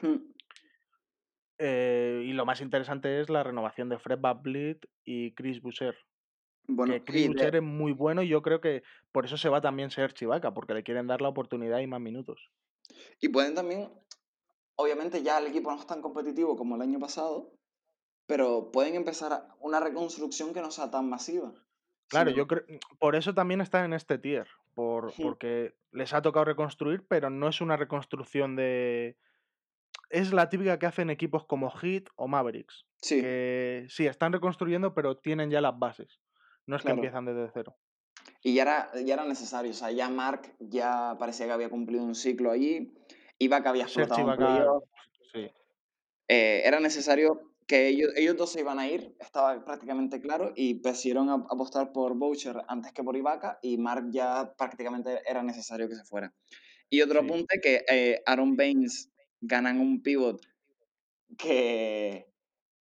Hmm. Eh, y lo más interesante es la renovación de Fred VanVleet y Chris Boucher. Bueno, que Chris de- Boucher es muy bueno y yo creo que por eso se va también ser Chivaca, porque le quieren dar la oportunidad y más minutos. Y pueden también, obviamente ya el equipo no es tan competitivo como el año pasado, pero pueden empezar una reconstrucción que no sea tan masiva. Claro, sino- yo creo, por eso también están en este tier, por, porque les ha tocado reconstruir, pero no es una reconstrucción de... Es la típica que hacen equipos como Heat o Mavericks, Sí, que sí, están reconstruyendo, pero tienen ya las bases. No es Claro. que empiezan desde cero. y ya era, ya era necesario. O sea, ya Mark ya parecía que había cumplido un ciclo allí. Iba que había explotado Chivaca, playoff. sí, Eh, era necesario que ellos, ellos dos se iban a ir, estaba prácticamente claro, y decidieron ap- apostar por Boucher antes que por Ibaka, y Mark ya prácticamente era necesario que se fuera. Y otro Sí. apunte que eh, Aaron Baines ganan un pivot que,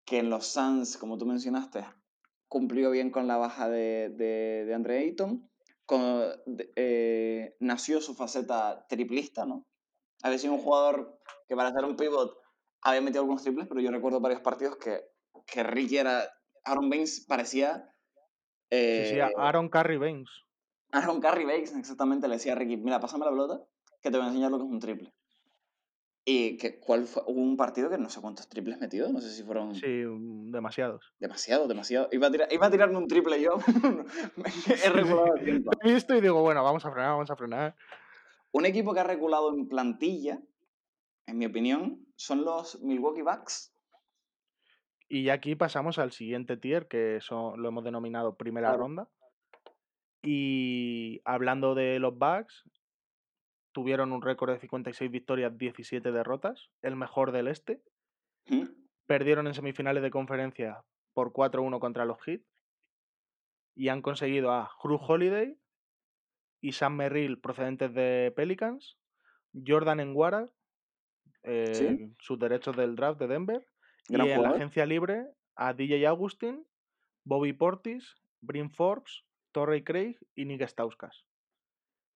que en los Suns, como tú mencionaste, cumplió bien con la baja de, de, de Andre Ayton, con- de- eh, nació su faceta triplista, ¿no? Había sido un jugador que para ser un pivot había metido algunos triples, pero yo recuerdo varios partidos que, que Ricky era, Aaron Baines parecía Sí, sí, Eh, Aaron Curry Baines. Aaron Curry Bates, exactamente, le decía a Ricky, mira, pásame la pelota, que te voy a enseñar lo que es un triple. Y que, ¿cuál fue? Hubo un partido que no sé cuántos triples metió, no sé si fueron Sí, demasiados. demasiado, demasiado. Iba a, tirar, iba a tirarme un triple yo, <laughs> he reculado a sí. tiempo. He visto y digo, bueno, vamos a frenar, vamos a frenar. Un equipo que ha reculado en plantilla, en mi opinión, son los Milwaukee Bucks. Y aquí pasamos al siguiente tier, que son, lo hemos denominado primera Claro. ronda. Y hablando de los Bucks, tuvieron un récord de 56 victorias, 17 derrotas, el mejor del este. ¿Mm? Perdieron en semifinales de conferencia por 4-1 contra los Heat. Y han conseguido a Drew Holiday y Sam Merrill procedentes de Pelicans, Jordan Enguara, eh, Sí, sus derechos del draft de Denver, y en la agencia libre a DJ Augustin, Bobby Portis, Brin Forbes, Torrey Craig y Nick Stauskas.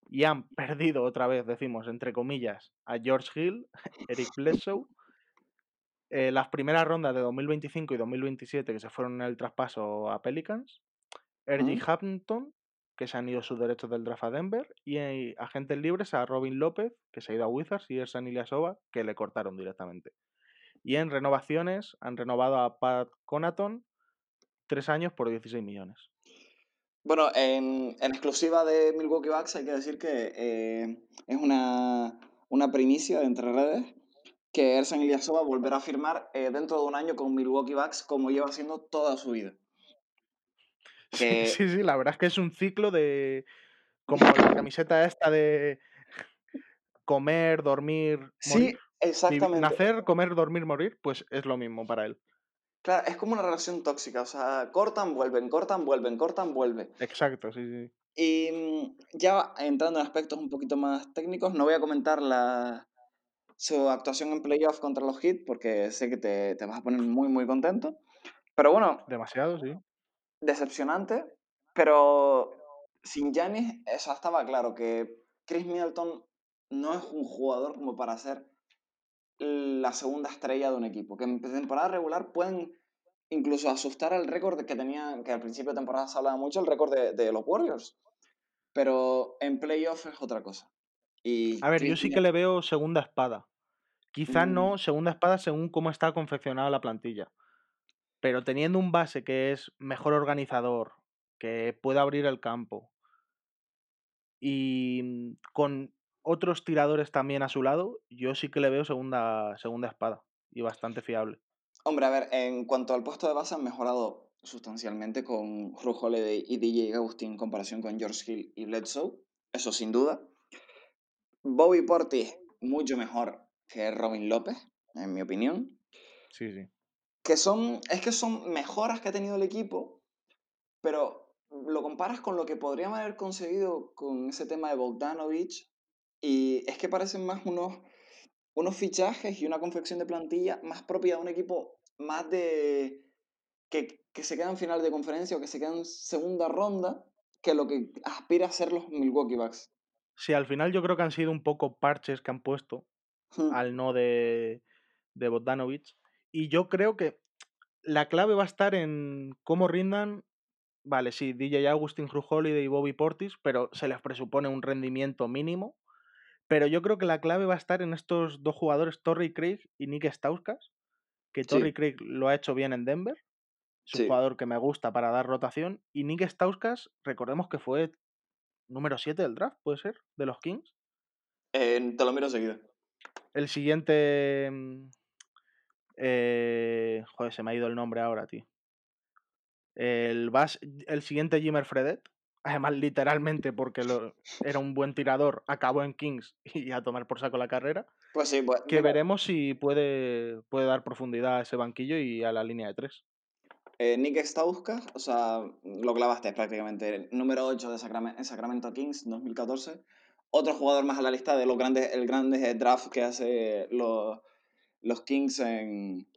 Y han perdido otra vez, decimos, entre comillas, a George Hill, <laughs> Eric Bledsoe, eh, las primeras rondas de 2025 y 2027 que se fueron en el traspaso a Pelicans. Ujú. Hampton, que se han ido sus derechos del draft a Denver, y eh, agentes libres a Robin López, que se ha ido a Wizards, y Ersan Ilyasova, que le cortaron directamente. Y en renovaciones han renovado a Pat Conaton tres años por 16 millones. Bueno, en, exclusiva de Milwaukee Bucks hay que decir que eh, es una, una primicia de entre redes que Ersan Ilyasova volverá a firmar eh, dentro de un año con Milwaukee Bucks como lleva haciendo toda su vida. Sí, Que sí, sí, la verdad es que es un ciclo de. como la camiseta esta de comer, dormir, sí, morir. Vivi- exactamente. Nacer, comer, dormir, morir, pues es lo mismo para él. Claro, es como una relación tóxica, o sea, cortan, vuelven, cortan, vuelven, cortan, vuelven. Exacto, sí, sí. Y mm, ya entrando en aspectos un poquito más técnicos, no voy a comentar la, su actuación en playoff contra los Heat porque sé que te, te vas a poner muy, muy contento. Pero bueno, Demasiado, sí. Decepcionante, pero sin Giannis, eso estaba claro que Chris Middleton no es un jugador como para ser la segunda estrella de un equipo, que en temporada regular pueden incluso asustar al récord que tenían, que al principio de temporada se hablaba mucho, el récord de, de los Warriors, pero en playoff es otra cosa. Y A ver, yo sí que le veo segunda espada. Quizás Mm, no segunda espada según cómo está confeccionada la plantilla. Pero teniendo un base que es mejor organizador, que puede abrir el campo y mm, con otros tiradores también a su lado, yo sí que le veo segunda, segunda espada y bastante fiable. Hombre, a ver, en cuanto al puesto de base han mejorado sustancialmente con Ru Holiday y DJ Agustín en comparación con George Hill y Bledsoe, eso sin duda. Bobby Portis, mucho mejor que Robin López, en mi opinión. Sí, sí. Que son, es que son mejoras que ha tenido el equipo, pero lo comparas con lo que podrían haber conseguido con ese tema de Bogdanovich y es que parecen más unos, unos fichajes y una confección de plantilla más propia de un equipo más de que, que se queda en final de conferencia o que se queda en segunda ronda que lo que aspira a ser los Milwaukee Bucks. Sí, al final yo creo que han sido un poco parches que han puesto Hmm, al no de, de Bogdanovich. Y yo creo que la clave va a estar en cómo rindan. Vale, sí, DJ Agustín, Drew Holiday y Bobby Portis, pero se les presupone un rendimiento mínimo. Pero yo creo que la clave va a estar en estos dos jugadores, Torrey Craig y Nick Stauskas, que Sí, Torrey Craig lo ha hecho bien en Denver. Es un sí. jugador que me gusta para dar rotación. Y Nick Stauskas, recordemos que fue número 7 del draft, puede ser, de los Kings. Eh, te lo miro seguido. El siguiente. Eh, joder, se me ha ido el nombre ahora, tío. El, bas- el siguiente Jimmer Fredet. Además, literalmente, porque lo- era un buen tirador, acabó en Kings <laughs> y a tomar por saco la carrera. Pues sí, pues, Que mira, veremos si puede, puede dar profundidad a ese banquillo y a la línea de tres. eh, Nick Stauskas, o sea, lo clavaste prácticamente, el número 8 de Sacrame- en Sacramento Kings 2014. Otro jugador más a la lista de los grandes, el grande draft que hace los, los Kings en,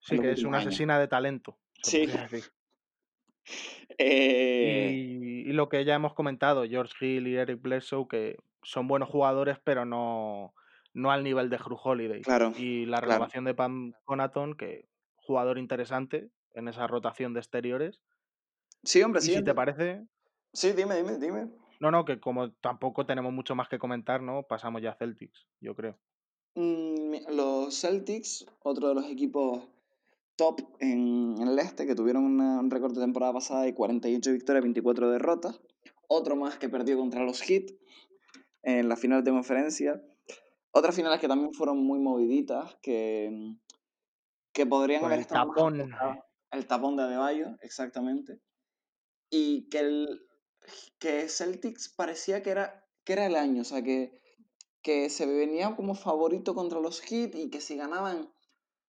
Sí, que es una años. asesina de talento, Sí. <laughs> Eh, Y, y lo que ya hemos comentado, George Hill y Eric Bledsoe, que son buenos jugadores, pero no, no al nivel de Drew Holiday. claro, Y la claro. renovación de Pam Conaton, que jugador interesante en esa rotación de exteriores. Sí, hombre, Y si te parece Sí, dime, dime, dime. no, no, que como tampoco tenemos mucho más que comentar, ¿no? Pasamos ya a Celtics, yo creo. Mm, los Celtics, otro de los equipos top en, el este, que tuvieron una- un récord de temporada pasada de 48 victorias, 24 derrotas. Otro más que perdió contra los Heat en la final de conferencia. Otras finales que también fueron muy moviditas, que, que podrían haber el estado tapón. El tapón de Adebayo, exactamente. Y que el que Celtics parecía que era, que era el año, o sea, que, que se venía como favorito contra los Heat y que si ganaban,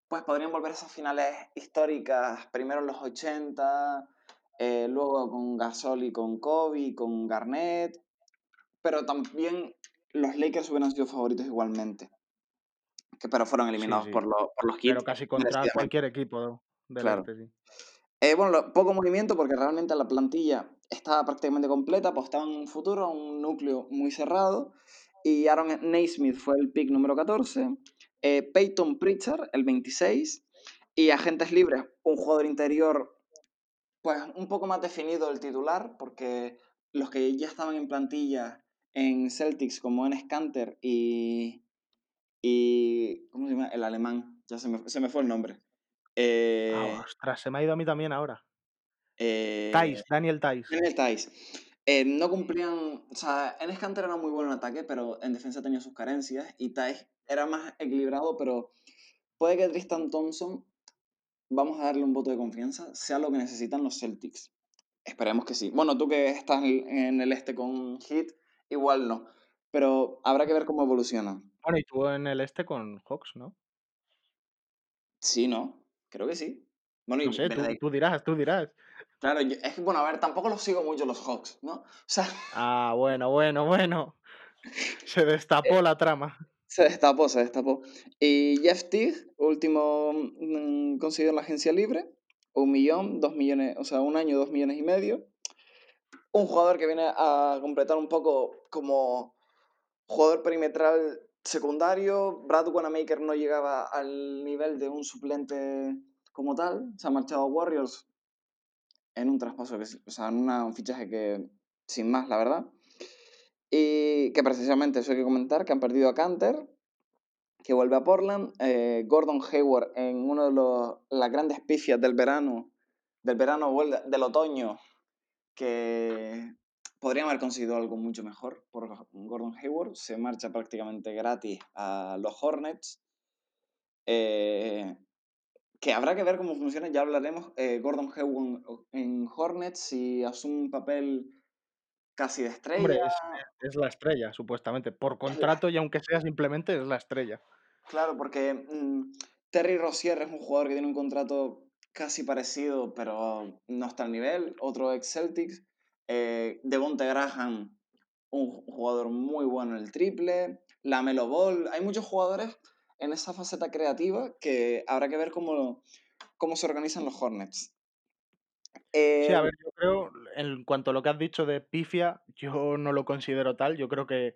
pues podrían volver a esas finales históricas, primero en los 80, eh, luego con Gasol y con Kobe, con Garnett, pero también los Lakers hubieran sido favoritos igualmente, que, pero fueron eliminados sí, por los, por los Heat pero casi contra cualquier equipo del claro. este, sí. Eh, bueno, lo- poco movimiento porque realmente la plantilla estaba prácticamente completa, apostaban en un futuro, un núcleo muy cerrado. Y Aaron Naismith fue el pick número 14, eh, Peyton Pritchard el 26 y agentes libres, un jugador interior pues un poco más definido el titular porque los que ya estaban en plantilla en Celtics como Enes Kanter y, y ¿cómo se llama? El alemán, ya se me, se me fue el nombre. Eh, ostras, se me ha ido a mí también ahora. eh, Daniel Tice. En el Thais. Eh, no cumplían. O sea, Enes Kanter era muy bueno en ataque, pero en defensa tenía sus carencias. Y Thais era más equilibrado, pero puede que Tristan Thompson, vamos a darle un voto de confianza, sea lo que necesitan los Celtics. Esperemos que sí. Bueno, tú que estás en el este con Heat, igual no. Pero habrá que ver cómo evoluciona. Bueno, y tú en el este con Hawks, ¿no? Sí, ¿no? Creo que sí. Bueno, y No sé, tú dirás, tú dirás. Claro, yo- es que, bueno, a ver, tampoco los sigo mucho los Hawks, ¿no? O sea, <laughs> Ah, bueno, bueno, bueno. Se destapó la trama. Se destapó, se destapó. Y Jeff Teague, último mm, conseguido en la agencia libre, un millón, dos millones, o sea, un año, dos millones y medio. Un jugador que viene a completar un poco como jugador perimetral secundario. Brad Wanamaker no llegaba al nivel de un suplente como tal. Se ha marchado a Warriors en un traspaso, que, o sea, en una- un fichaje que sin más, la verdad. Y que precisamente eso hay que comentar, que han perdido a Canter, que vuelve a Portland. eh, Gordon Hayward en uno de los, las grandes pifias del verano, del verano del otoño, que podrían haber conseguido algo mucho mejor por Gordon Hayward. Se marcha prácticamente gratis a los Hornets. eh, que habrá que ver cómo funciona, ya hablaremos. eh, Gordon Hayward en Hornets, si asume un papel casi de Hombre, estrella. es, es la estrella, supuestamente. Por contrato y aunque sea simplemente, es la estrella. Claro, porque mm, Terry Rozier es un jugador que tiene un contrato casi parecido, pero no está al nivel. Otro ex Celtics. Eh, Devonte Graham, un jugador muy bueno en el triple. La Melo Ball. Hay muchos jugadores en esa faceta creativa que habrá que ver cómo, cómo se organizan los Hornets. Sí, Eh, a ver, yo creo, en cuanto a lo que has dicho de pifia, yo no lo considero tal. Yo creo que,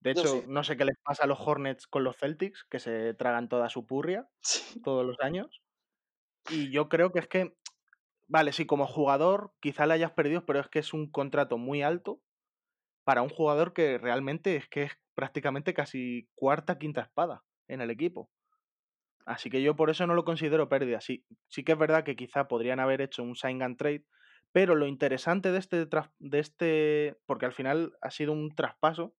de sí. hecho, no sé qué les pasa a los Hornets con los Celtics, que se tragan toda su purria Sí. todos los años. Y yo creo que es que, vale, sí, como jugador quizá le hayas perdido, pero es que es un contrato muy alto para un jugador que realmente es que es prácticamente casi cuarta, quinta espada en el equipo. Así que yo por eso no lo considero pérdida. Sí, sí que es verdad que quizá podrían haber hecho un sign and trade, pero lo interesante de este, de este, porque al final ha sido un traspaso,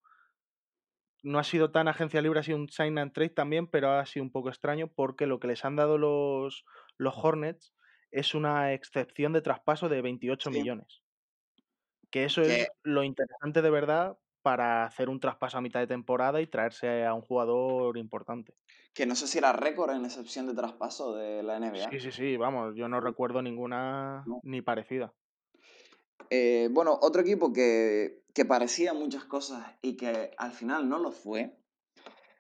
no ha sido tan agencia libre, ha sido un sign and trade también, pero ha sido un poco extraño porque lo que les han dado los, los Hornets es una excepción de traspaso de 28 Sí. millones. Que eso es lo interesante de verdad para hacer un traspaso a mitad de temporada y traerse a un jugador importante. que no sé si era récord en excepción de traspaso de la NBA. Sí, sí, sí, vamos, yo no recuerdo ninguna No. ni parecida. Eh, bueno, otro equipo que, que parecía muchas cosas y que al final no lo fue,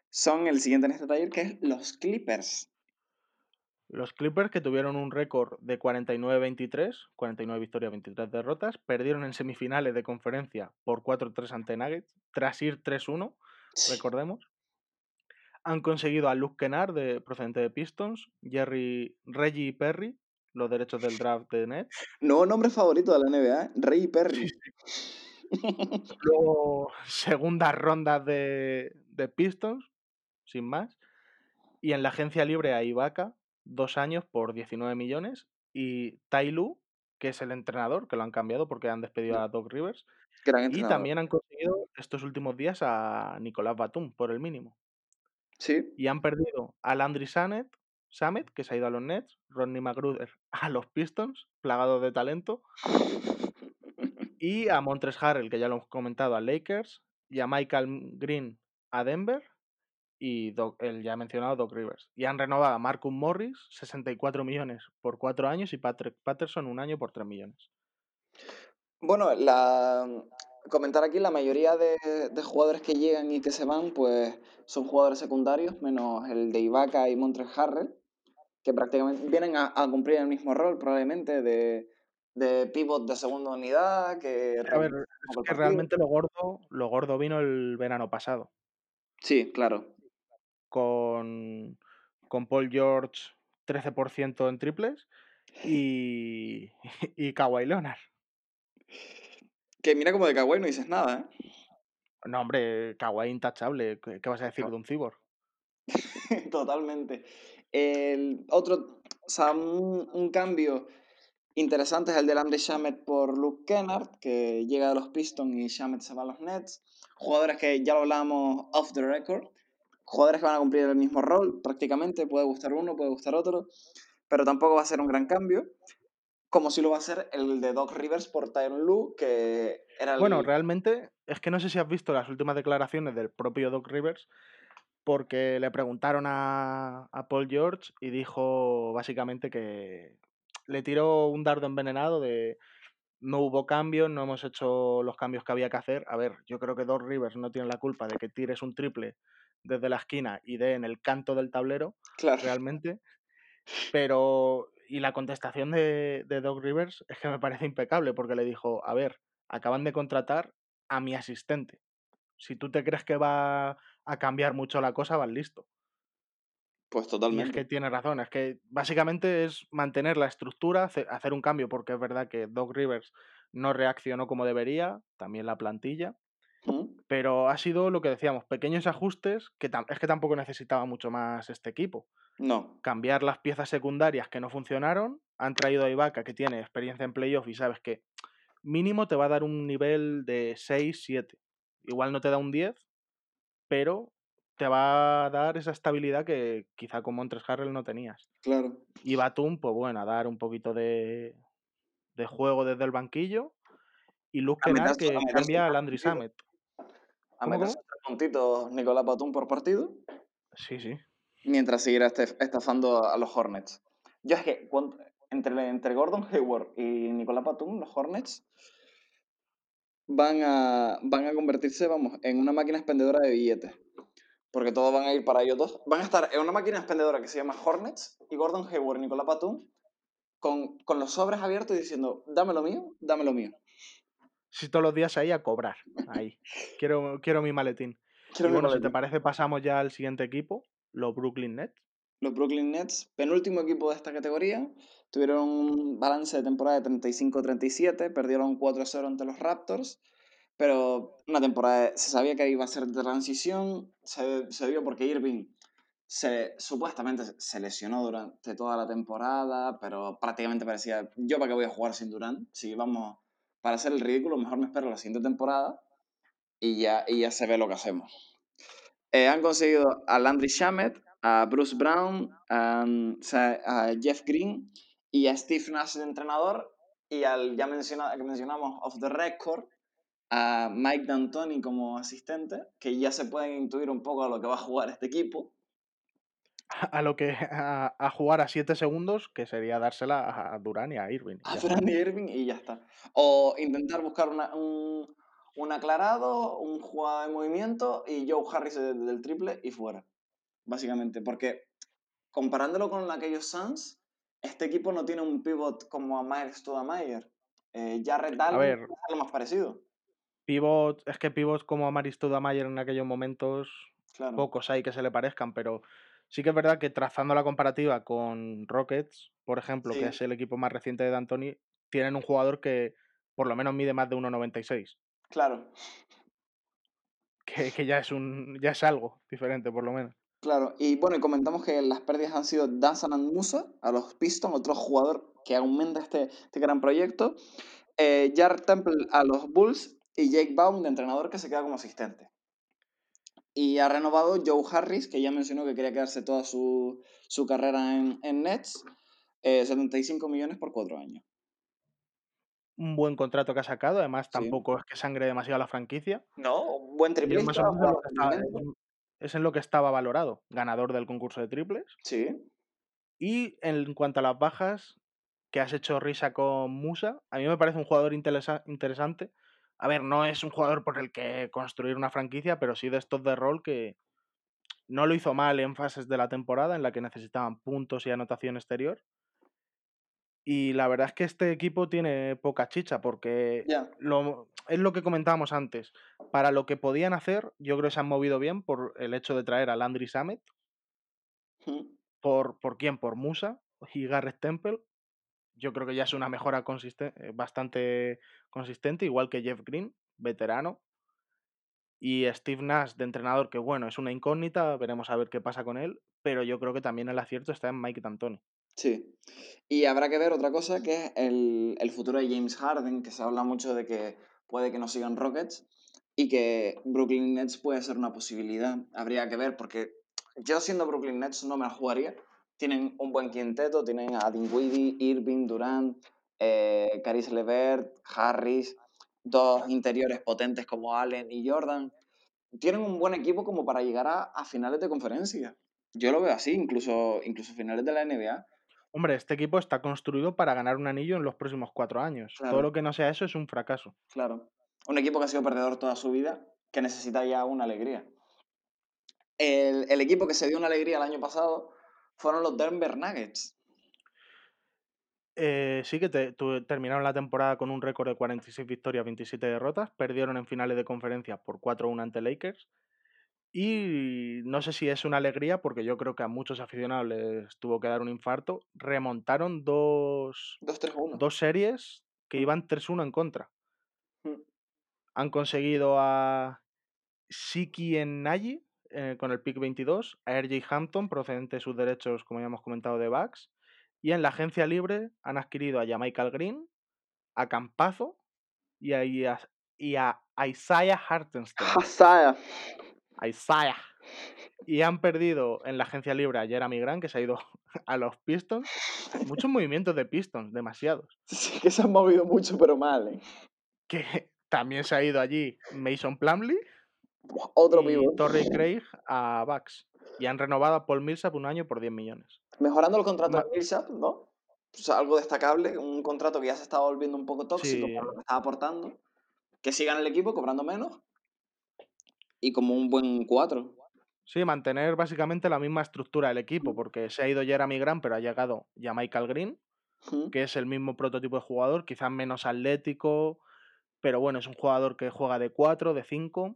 son el siguiente en este taller, que es los Clippers. Los Clippers, que tuvieron un récord de 49-23, 49 victorias, 23 derrotas, perdieron en semifinales de conferencia por 4-3 ante Nuggets, tras ir 3-1, recordemos. Han conseguido a Luke Kennard, de, procedente de Pistons, Jerry, Reggie Perry, los derechos del draft de Nets. Nuevo nombre favorito de la NBA, ¿eh? Sí, <laughs> Perry. Luego, segundas rondas de, de Pistons, sin más. Y en la agencia libre a Ibaka, dos años por 19 millones. Y Tai Lu, que es el entrenador, que lo han cambiado porque han despedido a Doc Rivers. Y también han conseguido estos últimos días a Nicolás Batum por el mínimo. Sí. Y han perdido a Landry Samet, Samet, que se ha ido a los Nets, Rodney McGruder <laughs> a los Pistons, plagado de talento, <laughs> y a Montres Harrell, que ya lo hemos comentado, a Lakers, y a Michael Green a Denver, y Doc- el ya mencionado Doc Rivers. Y han renovado a Marcus Morris, 64 millones por 4 años, y Patrick Patterson un año por 3 millones. Bueno, la... comentar aquí, la mayoría de, de jugadores que llegan y que se van, pues son jugadores secundarios, menos el de Ibaka y Montres Harrell, que prácticamente vienen a, a cumplir el mismo rol, probablemente, de, de pivot de segunda unidad, que A ver, es que realmente lo gordo, lo gordo vino el verano pasado, Sí, claro. Con, con Paul George 13% en triples y, <laughs> y Kawhi Leonard. Que mira como de Kawhi no dices nada, ¿eh? No, hombre, Kawhi intachable. ¿Qué, vas a decir No. de un cyborg? <laughs> Totalmente. El otro, o sea, un, un cambio interesante es el de Landry Shamet por Luke Kennard, que llega a los Pistons y Shamet se va a los Nets. Jugadores que ya lo hablábamos off the record. Jugadores que van a cumplir el mismo rol prácticamente. Puede gustar uno, puede gustar otro. Pero tampoco va a ser un gran cambio. Como si lo va a ser el de Doc Rivers por Tyron Lue, que era el... Bueno, realmente es que no sé si has visto las últimas declaraciones del propio Doc Rivers, porque le preguntaron a, a Paul George y dijo básicamente que le tiró un dardo envenenado de no hubo cambios, no hemos hecho los cambios que había que hacer. A ver, yo creo que Doc Rivers no tiene la culpa de que tires un triple desde la esquina y dé en el canto del tablero, Claro. realmente. <laughs> Pero, y la contestación de, de Doc Rivers es que me parece impecable, porque le dijo, a ver, acaban de contratar a mi asistente. Si tú te crees que va a cambiar mucho la cosa, vas listo. Pues Y es totalmente. que tiene razón, es que básicamente es mantener la estructura, hace- hacer un cambio, porque es verdad que Doc Rivers no reaccionó como debería, también la plantilla, ¿Mm? pero ha sido lo que decíamos, pequeños ajustes, que es que tampoco necesitaba mucho más este equipo. No. Cambiar las piezas secundarias que no funcionaron, han traído a Ibaka, que tiene experiencia en playoff y sabes que mínimo te va a dar un nivel de 6, 7. Igual no te da un 10, pero te va a dar esa estabilidad que quizá con Montres Harrell no tenías. Claro. Y Batum, pues bueno, a dar un poquito de, de juego desde el banquillo. Y Luke Kennard que cambia a tres Landry. Samet. A ¿Cómo, meterse tres puntitos Nicolás Batum por partido. Sí, sí. mientras seguirá este- estafando a los Hornets. Yo es que entre, entre Gordon Hayward y Nicolás Batum, los Hornets van a, van a convertirse, vamos, en una máquina expendedora de billetes. Porque todos van a ir para ellos dos. Van a estar en una máquina expendedora que se llama Hornets y Gordon Hayward y Nicolás Batum con, con los sobres abiertos y diciendo, dame lo mío, dame lo mío. Sí, todos los días ahí a cobrar. Ahí. Quiero, quiero mi maletín. Quiero y mi bueno, si te parece, pasamos ya al siguiente equipo, los Brooklyn Nets. Los Brooklyn Nets, penúltimo equipo de esta categoría, tuvieron un balance de temporada de 35-37, perdieron 4-0 ante los Raptors, pero una temporada, se sabía que iba a ser de transición, se, se vio porque Irving se, supuestamente se lesionó durante toda la temporada, pero prácticamente parecía, yo para qué voy a jugar sin Durant, si vamos para hacer el ridículo, mejor me espero la siguiente temporada y ya, y ya se ve lo que hacemos. Eh, han conseguido a Landry Shamet, a Bruce Brown, a, Jeff Green y a Steve Nash de entrenador y al ya menciona, que mencionamos off the record a Mike D'Antoni como asistente, que ya se pueden intuir un poco a lo que va a jugar este equipo. A lo que a, a jugar a 7 segundos, que sería dársela a Durán y a Irving. A. Durant y Irving y ya está. O intentar buscar una- un, un aclarado, un jugada de movimiento y Joe Harris del, del triple y fuera. Básicamente, porque comparándolo con aquellos Suns, este equipo no tiene un pivot como a Myers Stoudemire. Eh, Jared Allen es lo más parecido. Pivot, es que pivots como Amaris Mayer en aquellos momentos, Claro. pocos hay que se le parezcan, pero Sí que es verdad que trazando la comparativa con Rockets, por ejemplo, que es el equipo más reciente de D'Antoni, tienen un jugador que por lo menos mide más de 1,96, claro, que, que ya, es un, ya es algo diferente, por lo menos. claro. Y bueno, y comentamos que las pérdidas han sido Danzanan Musa a los Pistons, otro jugador que aumenta este, este gran proyecto. Eh, Jar Temple a los Bulls y Jake Baum de entrenador que se queda como asistente. Y ha renovado Joe Harris, que ya mencionó que quería quedarse toda su, su carrera en, en Nets, eh, 75 millones por cuatro años. Un buen contrato que ha sacado, además Sí. tampoco es que sangre demasiado la franquicia. No, un buen Y es en lo, que es en lo estaba valorado, ganador del concurso de triples. Sí, Y en cuanto a las bajas, que has hecho risa con Musa, a mí me parece un jugador interesa- interesante. A ver, no es un jugador por el que construir una franquicia, pero sí de estos de rol que no lo hizo mal en fases de la temporada en la que necesitaban puntos y anotación exterior. Y la verdad es que este equipo tiene poca chicha porque lo, es lo que comentábamos antes. Para lo que podían hacer, yo creo que se han movido bien por el hecho de traer a Landry Samet. ¿Por, ¿Por quién? Por Musa y Garrett Temple. Yo creo que ya es una mejora eh, bastante consistente, igual que Jeff Green, veterano. Y Steve Nash, de entrenador, que bueno, es una incógnita, veremos a ver qué pasa con él. Pero yo creo que también el acierto está en Mike D'Antoni. Sí. Y habrá que ver otra cosa que es el, el futuro de James Harden, que se habla mucho de que puede que no sigan Rockets y que Brooklyn Nets puede ser una posibilidad. Habría que ver, porque yo siendo Brooklyn Nets no me la jugaría. Tienen un buen quinteto, tienen a Dinwiddie, Irving, Durant, eh, Caris Levert, Harris, dos interiores potentes como Allen y Jordan. Tienen un buen equipo como para llegar a, a finales de conferencia. Yo lo veo así, incluso, incluso finales de la NBA. Hombre, este equipo está construido para ganar un anillo en los próximos cuatro años. Claro. Todo lo que no sea eso es un fracaso. Claro. Un equipo que ha sido perdedor toda su vida, que necesita ya una alegría. El, el equipo que se dio una alegría el año pasado fueron los Denver Nuggets. Eh, sí que te- tu- terminaron la temporada con un récord de 46 victorias, 27 derrotas. Perdieron en finales de conferencia por 4-1 ante Lakers. Y no sé si es una alegría, porque yo creo que a muchos aficionados les tuvo que dar un infarto. Remontaron dos, 2-3-1. dos series que Mm. iban 3-1 en contra. Mm. Han conseguido a Siki Nagy eh, con el pick 22, a RJ Hampton procedente de sus derechos, como ya hemos comentado, de Bucks. Y en la agencia libre han adquirido a Michael Green, a Campazo y a, y a, y a Isaiah Hartenstein. Hasaya. Isaiah. Y han perdido en la agencia libre a Jeremy Grant, que se ha ido <laughs> a los Pistons. Muchos movimientos de Pistons, demasiados. <laughs> Sí que se han movido mucho, pero mal, ¿eh? Que también se ha ido allí Mason Plumlee Buah, Otro pivot. Torrey Craig a Bucks. Y han renovado a Paul Millsap un año por 10 millones. Mejorando el contrato Ma- de Millsap, ¿no? O sea, algo destacable, un contrato que ya se estaba volviendo un poco tóxico Sí. por lo que estaba aportando. Que sigan el equipo cobrando menos. Y como un buen 4. Sí, mantener básicamente la misma estructura del equipo, porque se ha ido Jeremy Grant, pero ha llegado ya Michael Green, que es el mismo prototipo de jugador, quizás menos atlético, pero bueno, es un jugador que juega de 4, de 5.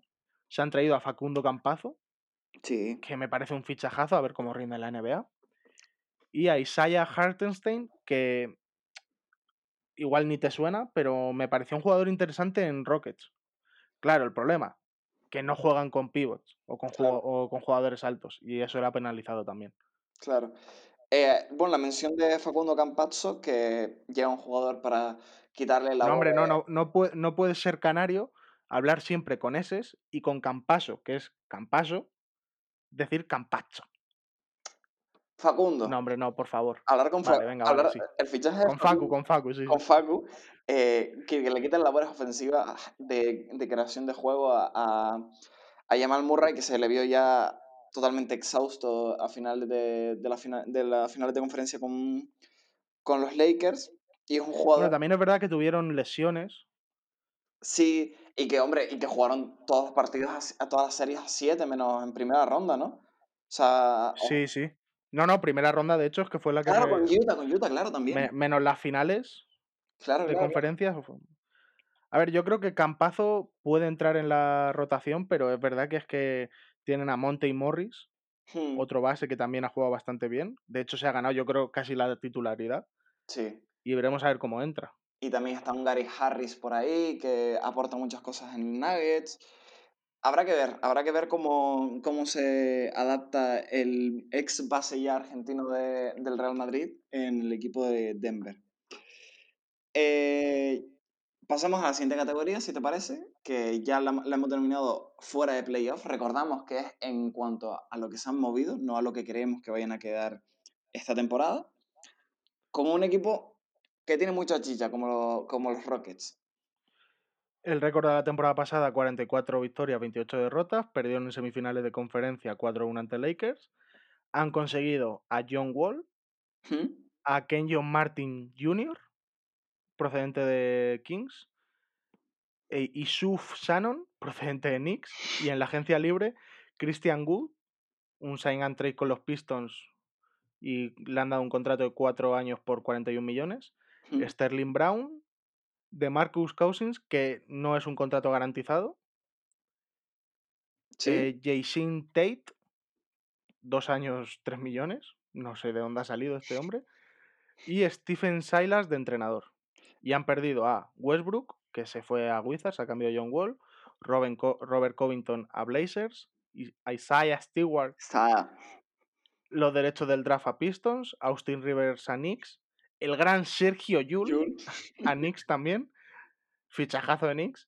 Se han traído a Facundo Campazo, Sí. que me parece un fichajazo, a ver cómo rinde en la NBA. Y a Isaiah Hartenstein, que igual ni te suena, pero me pareció un jugador interesante en Rockets. Claro, el problema, que no juegan con pivots o con, Claro. o con jugadores altos, y eso era penalizado también. Claro. Eh, bueno, la mención de Facundo Campazzo, que llega un jugador para quitarle la No, hombre, no, no, no, puede, no puedes ser canario, hablar siempre con S y con Campaso, que es Campaso, decir Campacho. Facundo. No, hombre, no, por favor. Hablar con Vale, Fa- venga, hablar- vale, sí. El fichaje Con Facu, con Facu, sí. con. Facu, eh, que, que le quitan labores ofensivas de, de creación de juego a, a, a Jamal Murray, que se le vio ya totalmente exhausto a finales de, de la, fina- de la finales de conferencia con, con los Lakers. Y es un jugador, Bueno, también es verdad que tuvieron lesiones. Sí, y que, hombre, y que jugaron todos los partidos, a, a todas las series a 7, menos en primera ronda, ¿no? O sea, Sí, sí. No, no, primera ronda, de hecho, es que fue la que claro, con Utah, con Utah, claro, también. me- menos las finales claro, de claro, conferencias. A ver, yo creo que Campazo puede entrar en la rotación, pero es verdad que es que tienen a Monte y Morris, Hmm, otro base que también ha jugado bastante bien. De hecho, se ha ganado, yo creo, casi la titularidad. sí. Y veremos a ver cómo entra. Y también está un Gary Harris por ahí que aporta muchas cosas en Nuggets. Habrá que ver, habrá que ver cómo, cómo se adapta el ex base ya argentino de- del Real Madrid en el equipo de Denver. Eh, pasamos a la siguiente categoría, si te parece, que ya la, hemos denominado fuera de playoff. Recordamos que es en cuanto a lo que se han movido, no a lo que creemos que vayan a quedar esta temporada. Como un equipo que tiene mucha chicha, como, lo- como los Rockets. El récord de la temporada pasada, 44 victorias, 28 derrotas. Perdieron en semifinales de conferencia 4-1 ante Lakers. Han conseguido a John Wall, ¿Mm? a Kenyon Martin Jr., procedente de Kings, e Isuf Shannon, <laughs> procedente de Knicks, y en la agencia libre, Christian Wood, un sign and trade con los Pistons y le han dado un contrato de 4 años por 41 millones. ¿Mm? Sterling Brown, de Marcus Cousins, que no es un contrato garantizado. ¿Sí? Eh, Jason Tate, dos años, 3 millones. No sé de dónde ha salido este hombre. Y Stephen Silas de entrenador. Y han perdido a Westbrook, que se fue a Wizards a cambio de John Wall, Robin Co- Robert Covington a Blazers, y Isaiah Stewart Está. los derechos del draft a Pistons, Austin Rivers a Knicks, el gran Sergio Yul a Knicks también, fichajazo de Knicks,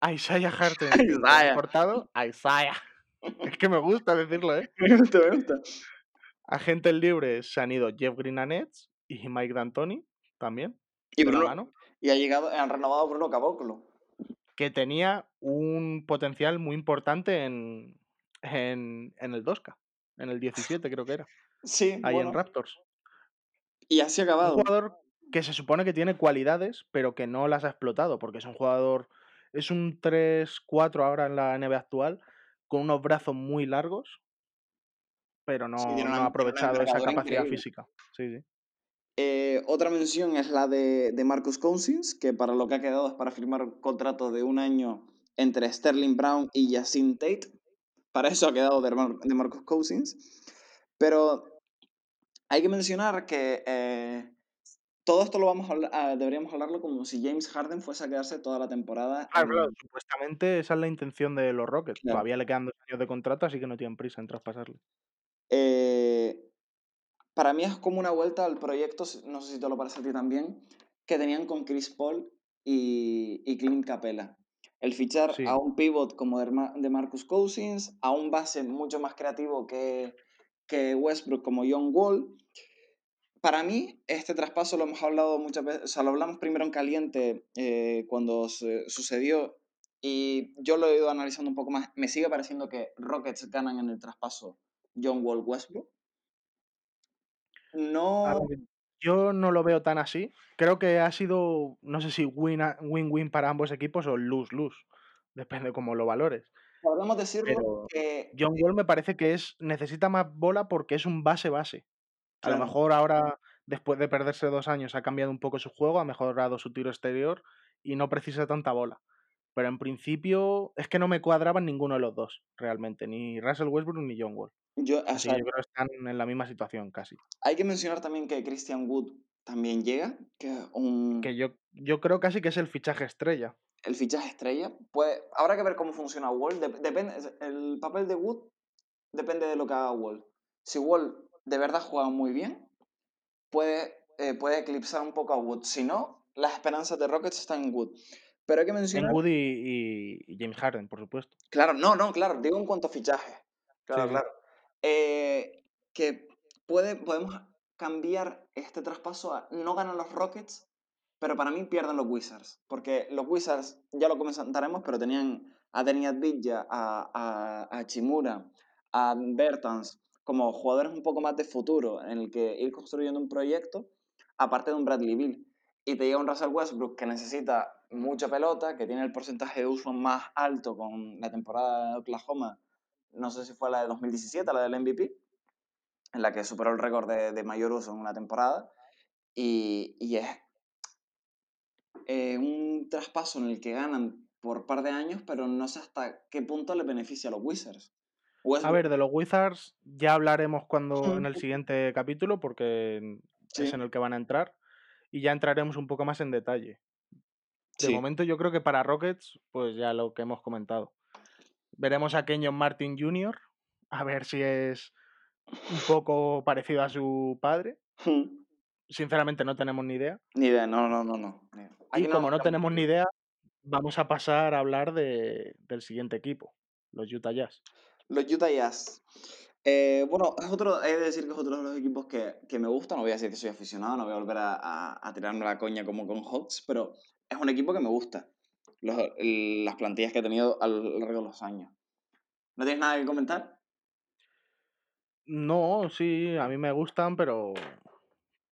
a Isaiah <laughs> Isaiah. cortado, a Isaiah. <laughs> Es que me gusta decirlo, ¿eh? Me gusta, me gusta. Agentes libres se han ido Jeff Green a Nets y Mike D'Antoni también, Y, Bruno, y ha llegado, han renovado Bruno Caboclo. que tenía un potencial muy importante en, en, en el 2K, en el 17 creo que era, Sí, ahí bueno. en Raptors. Y así ha Un acabado. jugador que se supone que tiene cualidades, pero que no las ha explotado, porque es un jugador, es un 3-4 ahora en la NBA actual, con unos brazos muy largos, pero no, Sí, tiene una- no ha aprovechado esa capacidad increíble. física. Sí, sí. Eh, otra mención es la de, de Marcus Cousins, que para lo que ha quedado es para firmar un contrato de un año entre Sterling Brown y Yacine Tate. Para eso ha quedado de, Mar- de Marcus Cousins. Pero hay que mencionar que eh, todo esto lo vamos a hablar- ah, deberíamos hablarlo como si James Harden fuese a quedarse toda la temporada. Claro, en- claro, supuestamente esa es la intención de los Rockets. Claro. Todavía le quedan dos años de contrato, así que no tienen prisa en traspasarle. Eh, para mí es como una vuelta al proyecto, no sé si te lo parece a ti también, que tenían con Chris Paul y, y Clint Capella. El fichar Sí. a un pivot como de Marcus Cousins, a un base mucho más creativo que, que Westbrook como John Wall. Para mí, este traspaso lo hemos hablado muchas veces, o sea, lo hablamos primero en caliente eh, cuando se- sucedió y yo lo he ido analizando un poco más. Me sigue pareciendo que Rockets ganan en el traspaso John Wall Westbrook. No, ver, yo no lo veo tan así. Creo que ha sido, no sé si win-win para ambos equipos o lose-lose. Depende cómo lo valores. Podemos decirlo que, John Wall me parece que es necesita más bola porque es un base-base. A lo mejor ahora, después de perderse dos años, ha cambiado un poco su juego, ha mejorado su tiro exterior y no precisa tanta bola. Pero en principio es que no me cuadraban ninguno de los dos, realmente. Ni Russell Westbrook ni John Wall. yo, o sea, yo creo que están en la misma situación casi. hay que mencionar también que Christian Wood también llega, que un, Que yo, yo creo casi que es el fichaje estrella. El fichaje estrella. Pues habrá que ver cómo funciona Wall. Dep- depende, el papel de Wood depende de lo que haga Wall. Si Wall de verdad juega muy bien, puede, eh, puede eclipsar un poco a Wood. Si no, las esperanzas de Rockets están en Wood. Pero hay que En mencionar... Woody y, y James Harden, por supuesto. Claro, no, no, claro, digo en cuanto a fichajes. Claro, sí. claro. Eh, que puede, podemos cambiar este traspaso a no ganan los Rockets, pero para mí pierden los Wizards. Porque los Wizards, ya lo comentaremos, pero tenían a Denny Advilla, a, a, a Chimura, a Bertans, como jugadores un poco más de futuro, en el que ir construyendo un proyecto, aparte de un Bradley Bill. Y te llega un Russell Westbrook que necesita mucha pelota, que tiene el porcentaje de uso más alto con la temporada de Oklahoma, no sé si fue la de 2017, la del MVP, en la que superó el récord de, de mayor uso en una temporada. Y, y es eh, un traspaso en el que ganan por par de años, pero no sé hasta qué punto le beneficia a los Wizards. A ver, de los Wizards ya hablaremos cuando en el <laughs> siguiente capítulo, porque es en el que van a entrar, y ya entraremos un poco más en detalle. De sí. momento yo creo que para Rockets, pues ya lo que hemos comentado. Veremos a Kenyon Martin Jr., a ver si es un poco parecido a su padre. <laughs> Hmm, Sinceramente no tenemos ni idea. Ni idea, no, no, no, no. Y no como no tenemos ni idea, vamos a pasar a hablar de- del siguiente equipo, los Utah Jazz. Los Utah Jazz. Eh, bueno, es otro, he de decir que es otro de los equipos que, que me gusta. No voy a decir que soy aficionado, no voy a volver a, a- a tirarme la coña como con Hawks, pero es un equipo que me gusta. Los- el- las plantillas que he tenido a lo largo de los años. ¿No tienes nada que comentar? No, sí, a mí me gustan, pero,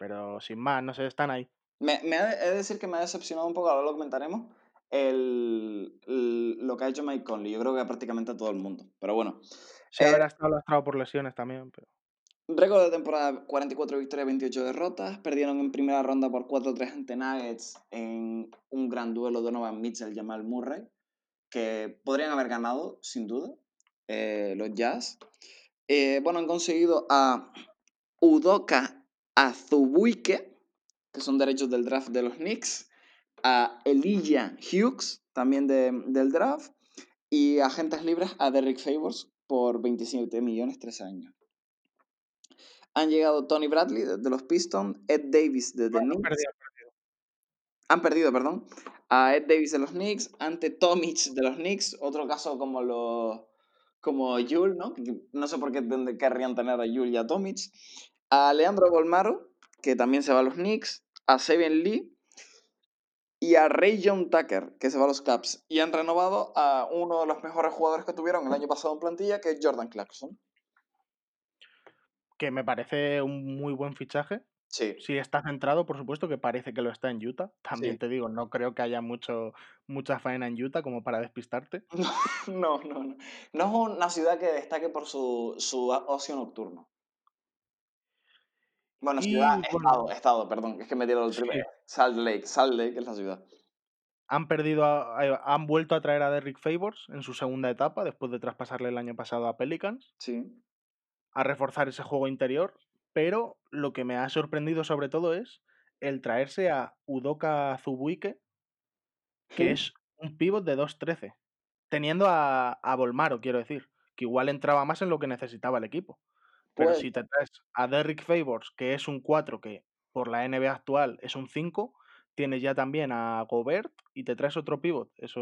pero sin más, no sé, están ahí. Me, me ha de- he de decir que me ha decepcionado un poco, ahora lo comentaremos, el, el- lo que ha hecho Mike Conley. Yo creo que prácticamente a todo el mundo. Pero bueno, Sí, Eh, habrá estado lastrado por lesiones también, pero... Récord de temporada 44 victorias, 28 derrotas. Perdieron en primera ronda por 4-3 ante Nuggets en un gran duelo Donovan Mitchell y Jamal Murray, que podrían haber ganado, sin duda, eh, los Jazz. Eh, bueno, han conseguido a Udoka Azubuike, que son derechos del draft de los Knicks, a Elijah Hughes, también de- del draft, y agentes libres a Derrick Favors por 27 millones tres años. Han llegado Tony Bradley de, de los Pistons, Ed Davis de The Bueno, Knicks. perdido. Han perdido, perdón. A Ed Davis de los Knicks, ante Tomic de los Knicks, otro caso como los como Yul, ¿no? No sé por qué querrían tener a Yul y a Tomic. A Leandro Bolmaro, que también se va a los Knicks, a Seven Lee y a Ray John Tucker, que se va a los Caps. Y han renovado a uno de los mejores jugadores que tuvieron el año pasado en plantilla, que es Jordan Clarkson. Que me parece un muy buen fichaje. Sí. Si está centrado, por supuesto que parece que lo está en Utah. También Sí. te digo, no creo que haya mucho, mucha faena en Utah como para despistarte. <laughs> No, no, no. No es una ciudad que destaque por su, su ocio nocturno. Bueno, Y, ciudad, bueno. estado, estado, perdón, es que me dieron el Sí. Salt Lake, Salt Lake es la ciudad. Han perdido, a- a- han vuelto a traer a Derrick Favors en su segunda etapa, después de traspasarle el año pasado a Pelicans, Sí. a reforzar ese juego interior. Pero lo que me ha sorprendido sobre todo es el traerse a Udoka Zubuike, que es un pivot de 2'13, teniendo a, a Bolmaro, quiero decir, que igual entraba más en lo que necesitaba el equipo. Pero Puede si te traes a Derrick Favors, que es un 4, que por la NBA actual es un 5, tienes ya también a Gobert y te traes otro pivot. Eso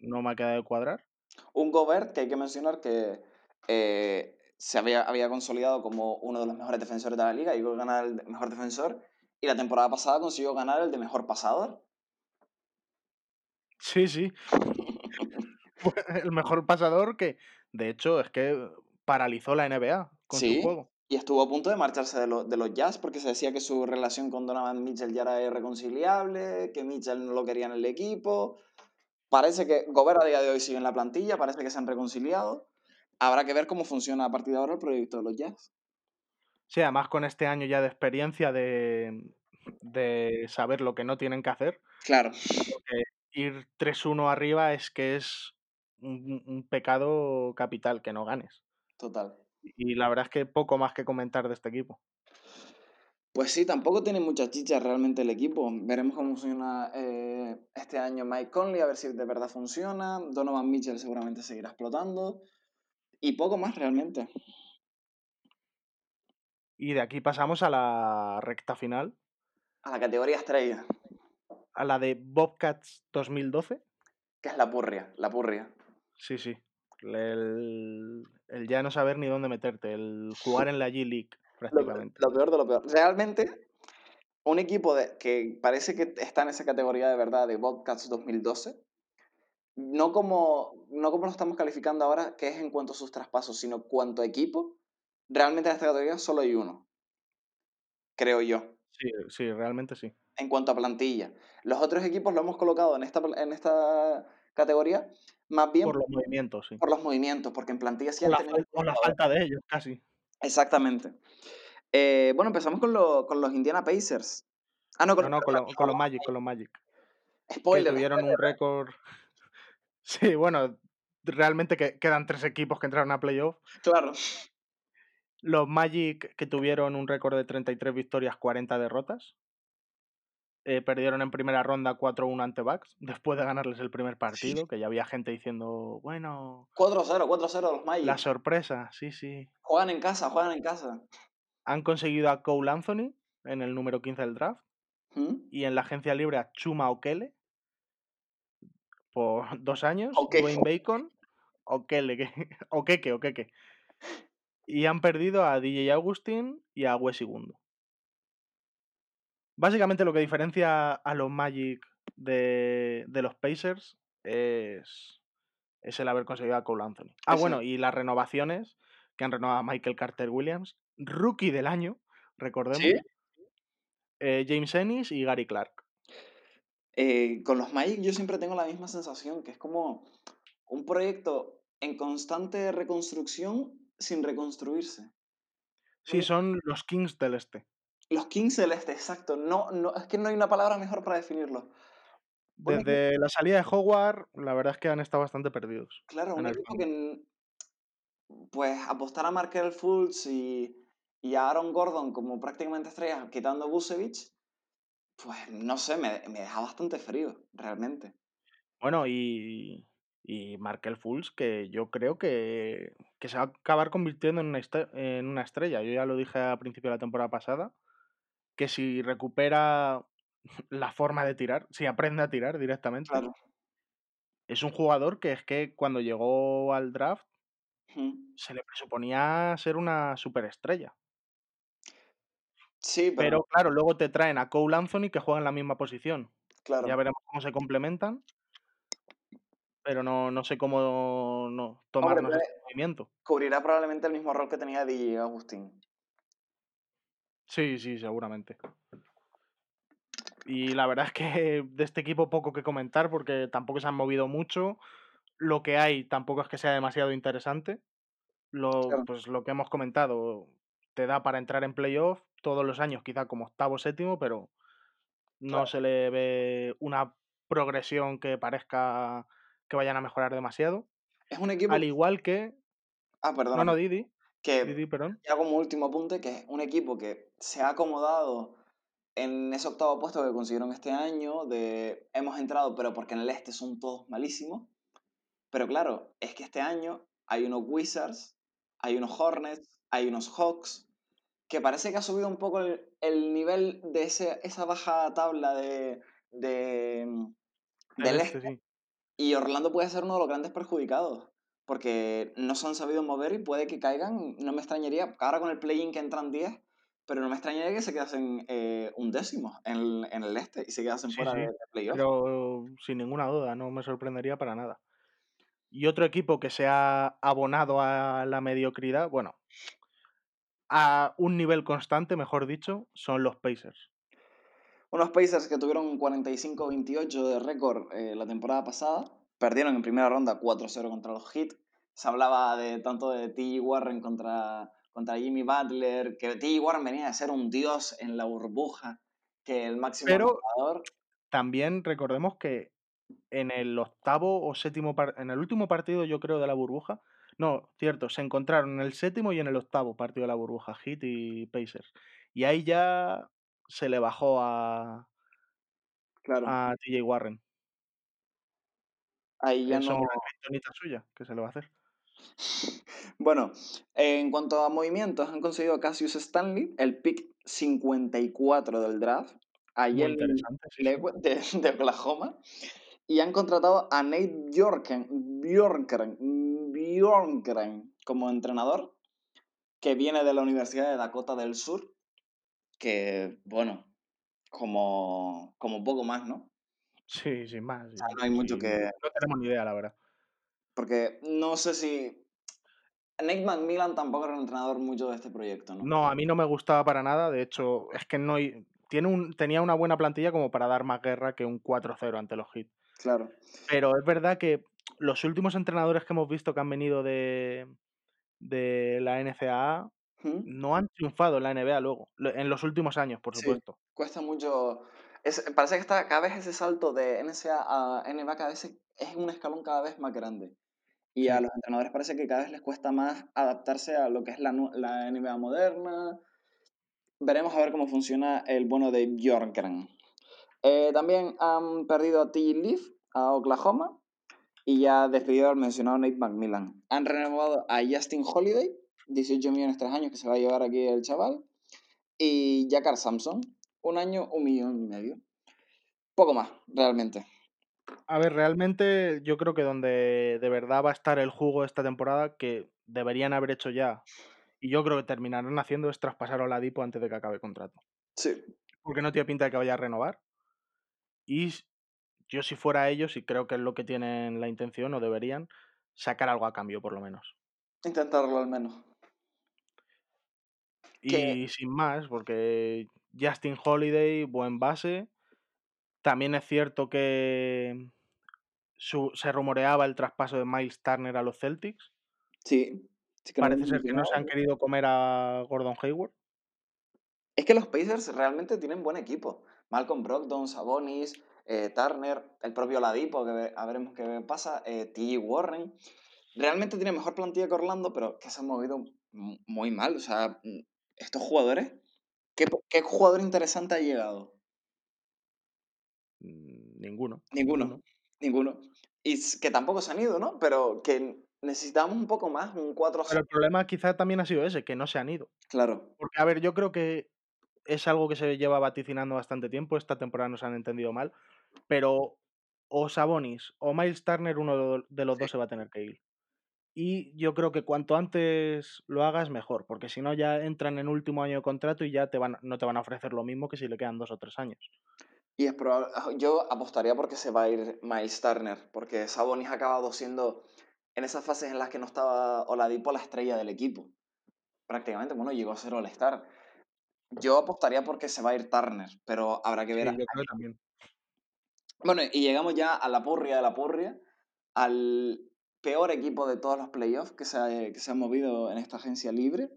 no me ha quedado de cuadrar. Un Gobert que hay que mencionar que eh, se había, había consolidado como uno de los mejores defensores de la liga, a ganar el mejor defensor, y la temporada pasada consiguió ganar el de mejor pasador. Sí, sí. <laughs> El mejor pasador que, de hecho, es que paralizó la NBA con Sí. su juego. Y estuvo a punto de marcharse de, lo- de los Jazz porque se decía que su relación con Donovan Mitchell ya era irreconciliable, que Mitchell no lo quería en el equipo. Parece que Gobert a día de hoy sigue en la plantilla, parece que se han reconciliado. Habrá que ver cómo funciona a partir de ahora el proyecto de los Jazz. Sí, además con este año ya de experiencia de, de saber lo que no tienen que hacer, Claro, porque ir 3-1 arriba es que es un, un pecado capital que no ganes. total. Y la verdad es que poco más que comentar de este equipo. Pues sí, tampoco tiene mucha chicha realmente el equipo. Veremos cómo funciona eh, este año Mike Conley, a ver si de verdad funciona. Donovan Mitchell seguramente seguirá explotando. Y poco más realmente. Y de aquí pasamos a la recta final, A la categoría estrella, a la de Bobcats 2012. que es la purria, la purria. Sí, sí. El, el ya no saber ni dónde meterte, el jugar en la G League, Lo, prácticamente. lo peor de lo peor. Realmente, un equipo de, que parece que está en esa categoría de verdad de Bobcats 2012, no como, no como lo estamos calificando ahora, que es en cuanto a sus traspasos, sino cuanto a equipo, realmente en esta categoría solo hay uno, creo yo, Sí, sí, realmente sí. en cuanto a plantilla. Los otros equipos lo hemos colocado en esta, en esta categoría más bien Por por, los movimientos, sí. los movimientos, porque en plantilla sí han la, tenido... o la falta de ellos, casi. Exactamente. Eh, bueno, empezamos con, lo- con los Indiana Pacers. Ah, no, con, No, no, con, lo- con los Magic, con los Magic. Que Spoiler. tuvieron un récord. <laughs> Sí, bueno, realmente que quedan tres equipos que entraron a playoff. Claro. Los Magic, que tuvieron un récord de 33 victorias, 40 derrotas. Eh, perdieron en primera ronda 4-1 ante Bucks, después de ganarles el primer partido, que ya había gente diciendo, bueno, 4-0, 4-0 los la Magic. sorpresa, sí, sí. Juegan en casa, juegan en casa. Han conseguido a Cole Anthony en el número 15 del draft ¿Mm? y en la agencia libre a Chuma Okele por <laughs> dos años. Dwayne Bacon, Okele, que, <laughs> Okeke, Okeke. Y han perdido a DJ Augustin y a Wes Segundo. Básicamente lo que diferencia a los Magic de, de los Pacers es, es el haber conseguido a Cole Anthony. Ah, Eso. bueno, y las renovaciones que han renovado a Michael Carter Williams, rookie del año, recordemos, ¿Sí? eh, James Ennis y Gary Clark. Eh, con los Magic yo siempre tengo la misma sensación, que es como un proyecto en constante reconstrucción sin reconstruirse. Sí, son los Kings del Este. Los Kings Celeste, exacto. No, no, es que no hay una palabra mejor para definirlo. Desde la salida de Howard, la verdad es que han estado bastante perdidos. claro, un equipo que pues apostar a Markel Fultz y, y a Aaron Gordon como prácticamente estrellas, quitando a Busevich, pues no sé, me, me deja bastante frío, realmente. Bueno, y, y Markel Fultz, que yo creo que, que se va a acabar convirtiendo en una, este- en una estrella. Yo ya lo dije a principio de la temporada pasada, que si recupera la forma de tirar, si aprende a tirar directamente, Claro. es un jugador que es que cuando llegó al draft se le presuponía ser una superestrella. Sí, pero, Pero claro, luego te traen a Cole Anthony que juega en la misma posición. claro. Ya veremos cómo se complementan. Pero no, no sé cómo no, tomarnos puede- este movimiento. Cubrirá probablemente el mismo rol que tenía DJ Agustín. Sí, sí, seguramente. Y la verdad es que de este equipo poco que comentar porque tampoco se han movido mucho. Lo que hay tampoco es que sea demasiado interesante. Lo, Claro. pues lo que hemos comentado te da para entrar en playoff todos los años, quizá como octavo séptimo, pero no Claro. se le ve una progresión que parezca que vayan a mejorar demasiado. Es un equipo... Al igual que. Ah, No, perdona. no, Didi. Que perdón. ya como último apunte, que es un equipo que se ha acomodado en ese octavo puesto que consiguieron este año, de hemos entrado, pero porque en el este son todos malísimos. Pero claro, es que este año hay unos Wizards, hay unos Hornets, hay unos Hawks, que parece que ha subido un poco el, el nivel de ese, esa baja tabla de, de, Del del este, este. sí. Y Orlando puede ser uno de los grandes perjudicados, porque no se han sabido mover y puede que caigan. No me extrañaría, ahora con el play-in que entran 10, pero no me extrañaría que se quedasen eh, un décimo en el, en el este y se quedasen Sí, fuera sí, de, de playoff. Pero sin ninguna duda, no me sorprendería para nada. Y otro equipo que se ha abonado a la mediocridad, bueno, a un nivel constante, mejor dicho, son los Pacers. Unos Pacers que tuvieron un 45-28 de récord eh, la temporada pasada, perdieron en primera ronda 4-0 contra los Heat. Se hablaba de tanto de T. Warren contra, contra Jimmy Butler, que T. Warren venía de ser un dios en la burbuja, que el máximo Pero- anotador. También recordemos que en el octavo o séptimo, en el último partido, yo creo, de la burbuja, no, cierto, se encontraron en el séptimo y en el octavo partido de la burbuja, Heat y Pacers. Y ahí ya se le bajó a, Claro, a TJ Warren. Ahí ya Eso no. es kriptonita suya, que se le va a hacer. <laughs> Bueno, en cuanto a movimientos, han conseguido a Cassius Stanley, el pick 54 del draft, ayer de, <laughs> de Oklahoma, y han contratado a Nate Bjorken, Bjorken, Bjorken como entrenador, que viene de la Universidad de Dakota del Sur, que, bueno, como, como poco más, ¿no? Sí, sin más. sea, no hay mucho sí, que- No tenemos ni idea, la verdad. Porque no sé si... Nate McMillan tampoco era un entrenador mucho de este proyecto, ¿no? No, a mí no me gustaba para nada. De hecho, es que no tiene un, tenía una buena plantilla como para dar más guerra que un 4-0 ante los Heat. Claro. Pero es verdad que los últimos entrenadores que hemos visto que han venido de, de la NCAA ¿Mm? no han triunfado en la NBA luego. En los últimos años, por Sí. supuesto. Cuesta mucho. Es- parece que está cada vez ese salto de NCA a NBA cada vez es- un escalón cada vez más grande. Y a los entrenadores parece que cada vez les cuesta más adaptarse a lo que es la, la NBA moderna. Veremos a ver cómo funciona el bono de Bjorkgren. Eh, también han perdido a T. Leaf, a Oklahoma, y ya despedido al mencionado Nate McMillan. Han renovado a Justin Holiday, 18 millones tres años que se va a llevar aquí el chaval, y Jakar Sampson, un año, un millón y medio. Poco más, realmente. A ver, realmente yo creo que donde de verdad va a estar el jugo esta temporada, que deberían haber hecho ya, y yo creo que terminarán haciendo, es traspasar a Oladipo antes de que acabe el contrato. Sí. Porque no tiene pinta de que vaya a renovar. Y yo si fuera ellos, y creo que es lo que tienen la intención, o deberían, sacar algo a cambio por lo menos. Intentarlo al menos. Y sin más, porque Justin Holiday, buen base. También es cierto que su- se rumoreaba el traspaso de Miles Turner a los Celtics. sí. que Parece ser que no se han querido comer a Gordon Hayward. Es que los Pacers realmente tienen buen equipo. Malcolm Brogdon, Sabonis, eh, Turner, el propio Ladipo, que a veremos qué pasa, eh. Warren. Realmente tiene mejor plantilla que Orlando, pero que se han movido muy mal. O sea, mm, estos jugadores, ¿qué, qué jugador interesante ha llegado? Mm, Ninguno. Ninguno. Ninguno. Y que tampoco se han ido, ¿no? Pero que necesitamos un poco más, un 4 Pero el problema quizá también ha sido ese, que no se han ido. Claro. Porque, a ver, yo creo que es algo que se lleva vaticinando bastante tiempo. Esta temporada nos han entendido mal. Pero o Sabonis o Miles Turner, uno de- de los dos se va a tener que ir. Y yo creo que cuanto antes lo hagas, mejor. Porque si no, ya entran en último año de contrato y ya te van, no te van a ofrecer lo mismo que si le quedan dos o tres años. Y es probable, yo apostaría porque se va a ir Miles Turner, porque Sabonis ha acabado siendo en esas fases en las que no estaba Oladipo la estrella del equipo. Prácticamente, bueno, llegó a ser All-Star. Yo apostaría porque se va a ir Turner, pero habrá que ver. Sí, a- yo creo también. Bueno, y llegamos ya a la purria de la purria, al peor equipo de todos los playoffs que se ha, que se ha movido en esta agencia libre.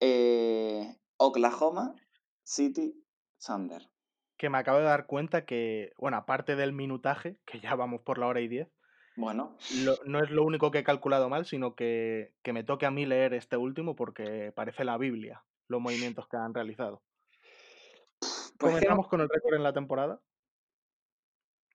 Eh, Oklahoma City Thunder. Que me acabo de dar cuenta que, bueno, aparte del minutaje, que ya vamos por la hora y diez, Bueno, lo- no es lo único que he calculado mal, sino que, que me toque a mí leer este último porque parece la Biblia los movimientos que han realizado. pues que Comenzamos con el récord en la temporada.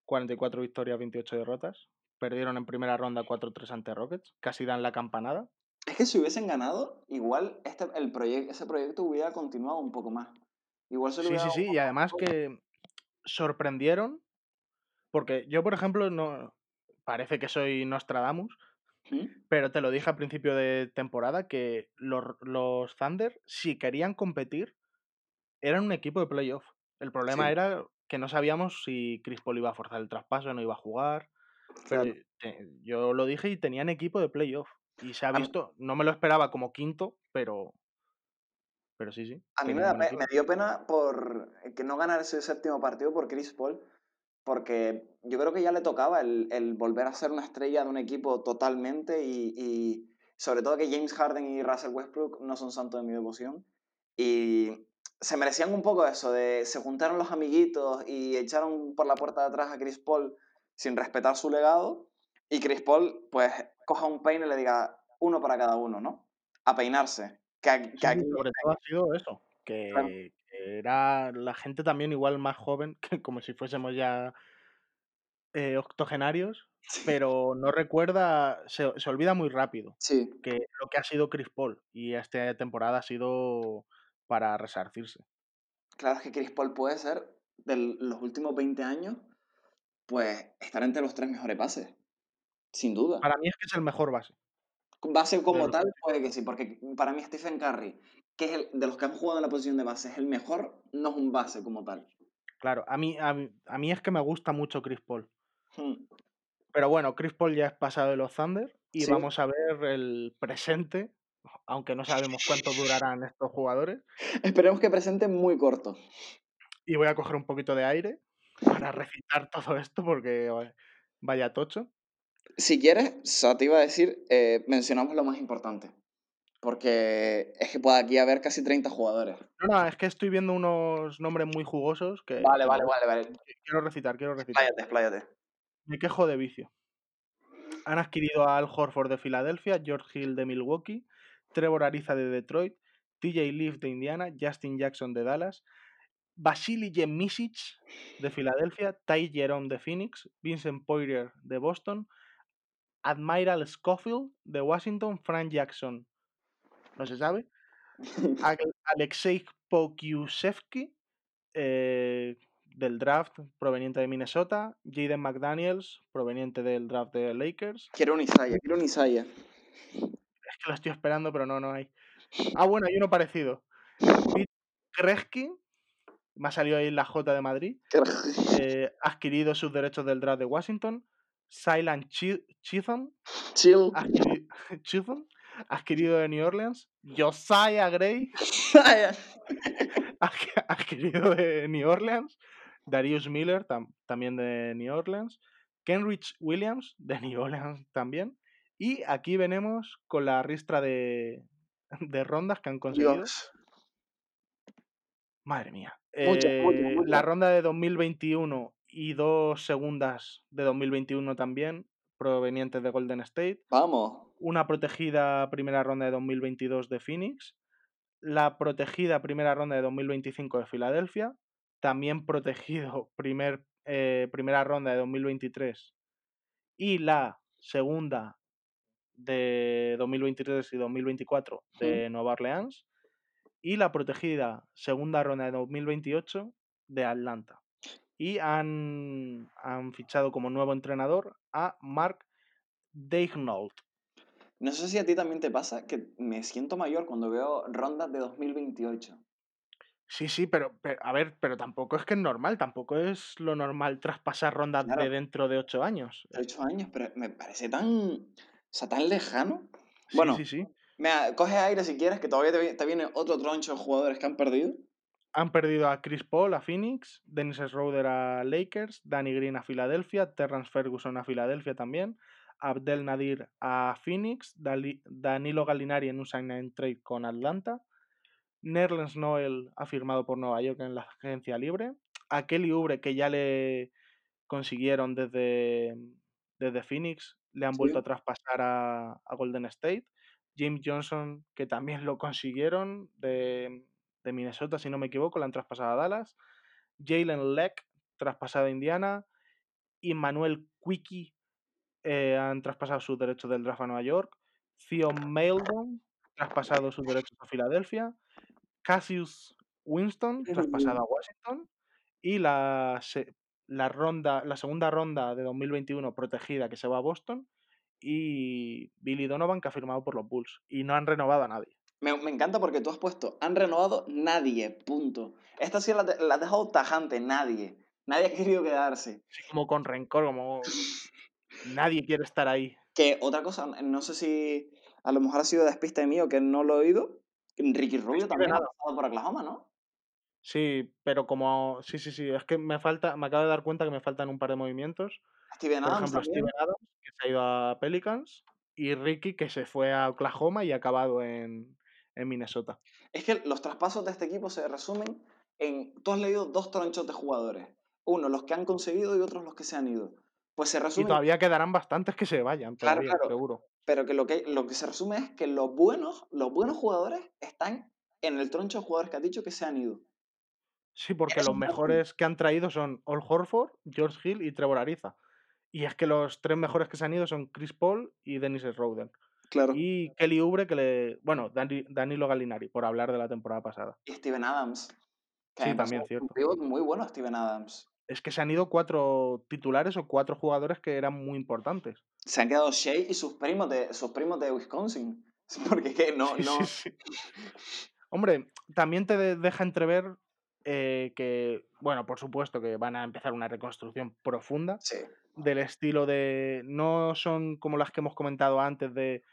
44 victorias, 28 derrotas. Perdieron en primera ronda 4-3 ante Rockets. Casi dan la campanada. Es que si hubiesen ganado, igual este, el proyecto, ese proyecto hubiera continuado un poco más. Igual se lo Sí, sí, sí. Y además que sorprendieron. Porque yo, por ejemplo, no. Parece que soy Nostradamus. ¿Mm? Pero te lo dije a principio de temporada que los, los Thunder, si querían competir, eran un equipo de playoff. El problema Sí. era que no sabíamos si Chris Paul iba a forzar el traspaso, no iba a jugar. Pero Claro. te- yo lo dije y tenían equipo de playoff. Y se ha visto, no me lo esperaba como quinto, pero. Pero sí, sí. A mí me, da me dio pena por que no ganar ese séptimo partido por Chris Paul, porque yo creo que ya le tocaba el, el volver a ser una estrella de un equipo totalmente y, y sobre todo que James Harden y Russell Westbrook no son santos de mi devoción. Y se merecían un poco eso, de se juntaron los amiguitos y echaron por la puerta de atrás a Chris Paul sin respetar su legado. Y Chris Paul, pues, coja un peine y le diga uno para cada uno, ¿no? A peinarse. Que, que Sí, aquí, sobre todo ha sido eso. Claro. Que, que era la gente también igual más joven, que como si fuésemos ya eh, octogenarios, pero no recuerda, se, se olvida muy rápido sí, que lo que ha sido Chris Paul y esta temporada ha sido para resarcirse. Claro, es que Chris Paul puede ser, de los últimos 20 años, pues estar entre los tres mejores bases. Sin duda. Para mí es que es el mejor base. Base como tal, puede que sí, porque para mí Stephen Curry, que es el de los que han jugado en la posición de base, es el mejor, no es un base como tal. Claro, a mí, a, a mí es que me gusta mucho Chris Paul. Hmm. Pero bueno, Chris Paul ya es pasado de los Thunder y Sí. vamos a ver el presente, aunque no sabemos cuánto durarán estos jugadores. <laughs> Esperemos que presente muy corto. Y voy a coger un poquito de aire para recitar todo esto porque vaya tocho. Si quieres, te iba a decir, eh, mencionamos lo más importante. Porque es que puede aquí haber casi 30 jugadores. No, no, es que estoy viendo unos nombres muy jugosos que, Vale, vale, vale, vale. Quiero recitar, quiero recitar. Expláyate, expláyate. Me quejo de vicio. Han adquirido a Al Horford de Filadelfia, George Hill de Milwaukee, Trevor Ariza de Detroit, TJ Leaf de Indiana, Justin Jackson de Dallas, Vasily Jemisic de Filadelfia, Ty Jerome de Phoenix, Vincent Poirier de Boston, Admiral Schofield de Washington, Frank Jackson, no se sabe, <laughs> Alexei Pokusevsky eh, del draft proveniente de Minnesota, Jaden McDaniels proveniente del draft de Lakers. Quiero un Isaiah, quiero un Isaiah. Es que lo estoy esperando, pero no, no hay. Ah, bueno, hay uno parecido. Pete Kresky, me ha salido ahí la J de Madrid, eh, adquirido sus derechos del draft de Washington. Silent Chisholm, Chill. adquiri- <laughs> Chisholm, adquirido de New Orleans. Josiah Gray, <laughs> <laughs> adqu- adquirido de New Orleans. Darius Miller, tam- también de New Orleans. Kenrich Williams, de New Orleans también. Y aquí venimos con la ristra de, de rondas que han conseguido. Dios. Madre mía. Eh. La ronda de 2021 y dos segundas de 2021 también, provenientes de Golden State. Vamos. Una protegida primera ronda de 2022 de Phoenix. La protegida primera ronda de 2025 de Filadelfia. También protegido <laughs> primer, eh, primera ronda de 2023. Y la segunda de 2023 y 2024 de Nueva Orleans. Y la protegida segunda ronda de 2028 de Atlanta. Y han, han fichado como nuevo entrenador a Mark Daignault. No sé si a ti también te pasa que me siento mayor cuando veo rondas de 2028. Sí, sí, pero, pero, a ver, pero tampoco es que es normal, tampoco es lo normal traspasar rondas Claro. de dentro de ocho años. 8 años, pero me parece tan. O sea, tan lejano. Sí, Bueno, sí, sí. Mira, coge aire si quieres, que todavía te, te viene otro troncho de jugadores que han perdido. Han perdido a Chris Paul a Phoenix, Dennis Schroeder a Lakers, Danny Green a Filadelfia, Terrence Ferguson a Filadelfia también, Abdel Nadir a Phoenix, Dali- Danilo Gallinari en un sign and trade con Atlanta, Nerlens Noel ha firmado por Nueva York en la agencia libre, a Kelly Oubre que ya le consiguieron desde, desde Phoenix, le han Sí. vuelto a traspasar a, a Golden State, James Johnson que también lo consiguieron de, de Minnesota, si no me equivoco, la han traspasado a Dallas. Jalen Leck, traspasado a Indiana. Y Manuel Quickie eh, han traspasado sus derechos del draft a Nueva York. Theo Maildon, traspasado sus derechos a Filadelfia. Cassius Winston, traspasado a Washington. Y la, se- la, ronda, la segunda ronda de 2021 protegida que se va a Boston. Y Billy Donovan, que ha firmado por los Bulls. Y no han renovado a nadie. Me, me encanta porque tú has puesto, han renovado nadie, punto. Esta sí la, la has dejado tajante, nadie. Nadie ha querido quedarse. Así como con rencor, como nadie quiere estar ahí. Que otra cosa, no sé si a lo mejor ha sido despista de mío que no lo he oído. Ricky Rubio también ha pasado por Oklahoma, ¿no? Sí, pero como. Sí, sí, sí. Es que me falta. Me acabo de dar cuenta que me faltan un par de movimientos. Steven Por Adams ejemplo, también. Steven Adams, se ha ido a Pelicans. Y Ricky, que se fue a Oklahoma y ha acabado en, en Minnesota. Es que los traspasos de este equipo se resumen en. Tú has leído dos tronchos de jugadores. Uno, los que han conseguido y otros los que se han ido. Pues se Y resumen. todavía quedarán bastantes que se vayan, Claro, todavía, claro. seguro. Pero que lo, que lo que se resume es que los buenos, los buenos jugadores están en el troncho de jugadores que has dicho que se han ido. Sí, porque Eso los mejores que han traído son All Horford, George Hill y Trevor Ariza. Y es que los tres mejores que se han ido son Chris Paul y Dennis Schroeder. Claro. Y Kelly Oubre, que le. Bueno, Dani- Danilo Gallinari, por hablar de la temporada pasada. Y Steven Adams. Que Sí, también, un cierto. pivot muy bueno, Steven Adams. Es que se han ido cuatro titulares o cuatro jugadores que eran muy importantes. Se han quedado Shea y sus primos de, sus primos de Wisconsin. <laughs> Porque que no, Sí, no. sí. Hombre, también te de- deja entrever eh, que, bueno, por supuesto que van a empezar una reconstrucción profunda Sí. del estilo de. No son como las que hemos comentado antes de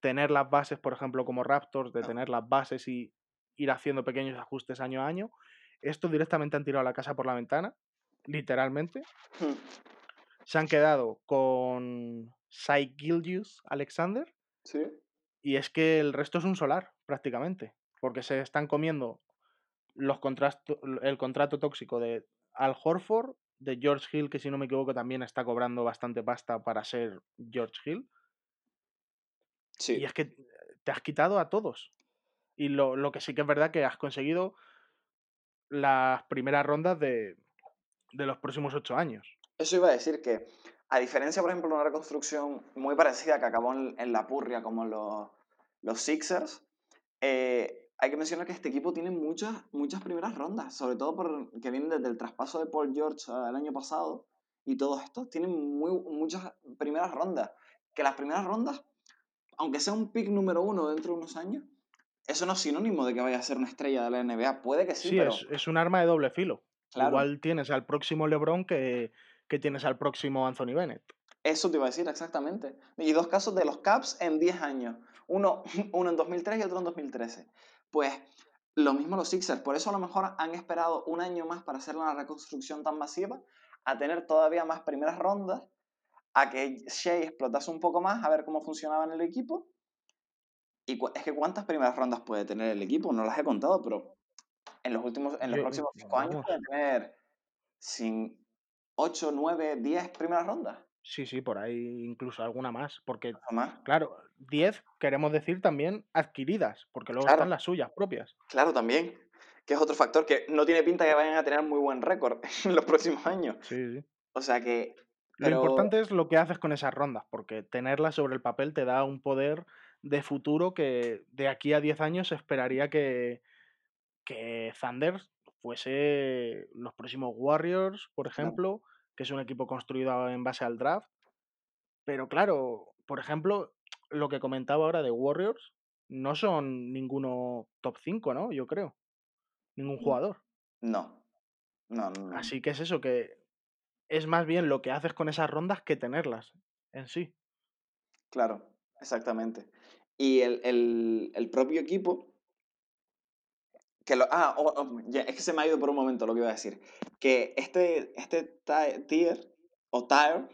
tener las bases, por ejemplo, como Raptors, de No. tener las bases y ir haciendo pequeños ajustes año a año. Estos directamente han tirado la casa por la ventana, literalmente. Hmm. Se han quedado con Gilgius Alexander Sí. y es que el resto es un solar, prácticamente. Porque se están comiendo los el contrato tóxico de Al Horford, de George Hill, que si no me equivoco también está cobrando bastante pasta para ser George Hill. Sí. Y es que te has quitado a todos. Y lo, lo que sí que es verdad que has conseguido las primeras rondas de, de los próximos ocho años. Eso iba a decir que, a diferencia, por ejemplo, de una reconstrucción muy parecida que acabó en, en la purria como los, los Sixers, eh, hay que mencionar que este equipo tiene muchas, muchas primeras rondas, sobre todo por, que vienen desde el traspaso de Paul George ah, el año pasado y todo esto, tienen muy, muchas primeras rondas. Que las primeras rondas, aunque sea un pick número uno dentro de unos años, eso no es sinónimo de que vaya a ser una estrella de la NBA. Puede que sí, Sí, pero es, es un arma de doble filo. claro, Igual tienes al próximo LeBron que, que tienes al próximo Anthony Bennett. eso te iba a decir exactamente. Y dos casos de los Caps en 10 años. Uno, <laughs> uno en 2003 y otro en 2013. Pues lo mismo los Sixers. Por eso a lo mejor han esperado un año más para hacer una reconstrucción tan masiva, a tener todavía más primeras rondas, a que Shea explotase un poco más, a ver cómo funcionaba en el equipo. Y es que cuántas primeras rondas puede tener el equipo, no las he contado, pero en los últimos, en los Yo- próximos 5 años puede tener sin 8, 9, 10 primeras rondas. Sí, sí, por ahí incluso alguna más. Porque, más. claro, 10 queremos decir también adquiridas, porque luego Claro. están las suyas propias. Claro, también. Que es otro factor que no tiene pinta que vayan a tener muy buen récord <laughs> en los próximos años. Sí, sí. O sea que. Lo importante es lo que haces con esas rondas, porque tenerlas sobre el papel te da un poder de futuro que de aquí a 10 años se esperaría que, que Thunder fuese los próximos Warriors, por ejemplo, que es un equipo construido en base al draft. Pero claro, por ejemplo, lo que comentaba ahora de Warriors, no son ninguno top 5, ¿no? Yo creo. Ningún Mm. jugador. no. No, no, no. Así que es eso, que es más bien lo que haces con esas rondas que tenerlas en sí. Claro, exactamente. Y el, el- el propio equipo. Que lo, ah, oh, oh, ya, es que se me ha ido por un momento lo que iba a decir. Que este, este ti- tier o tier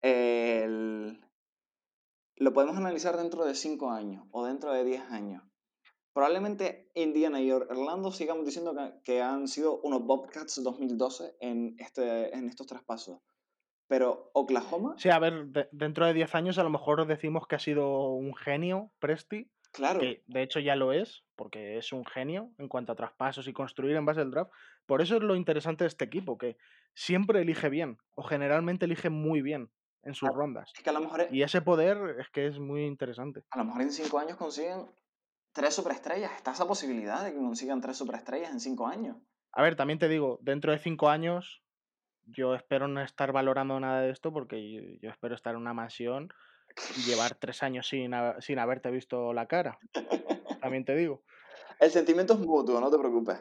el- lo podemos analizar dentro de 5 años o dentro de 10 años. Probablemente Indiana y Orlando sigamos diciendo que, que han sido unos Bobcats 2012 en, este, en estos traspasos. Pero Oklahoma, Sí, a ver, de- dentro de 10 años a lo mejor decimos que ha sido un genio Presti, claro, que de hecho ya lo es, porque es un genio en cuanto a traspasos y construir en base al draft. Por eso es lo interesante de este equipo, que siempre elige bien, o generalmente elige muy bien en sus rondas. es que a lo mejor, Y ese poder es que es muy interesante. a lo mejor en 5 años consiguen tres superestrellas. Está esa posibilidad de que consigan tres superestrellas en 5 años. A ver, también te digo, dentro de 5 años yo espero no estar valorando nada de esto porque yo espero estar en una mansión y llevar tres años sin, sin haberte visto la cara. También te digo. El sentimiento es mutuo, no te preocupes.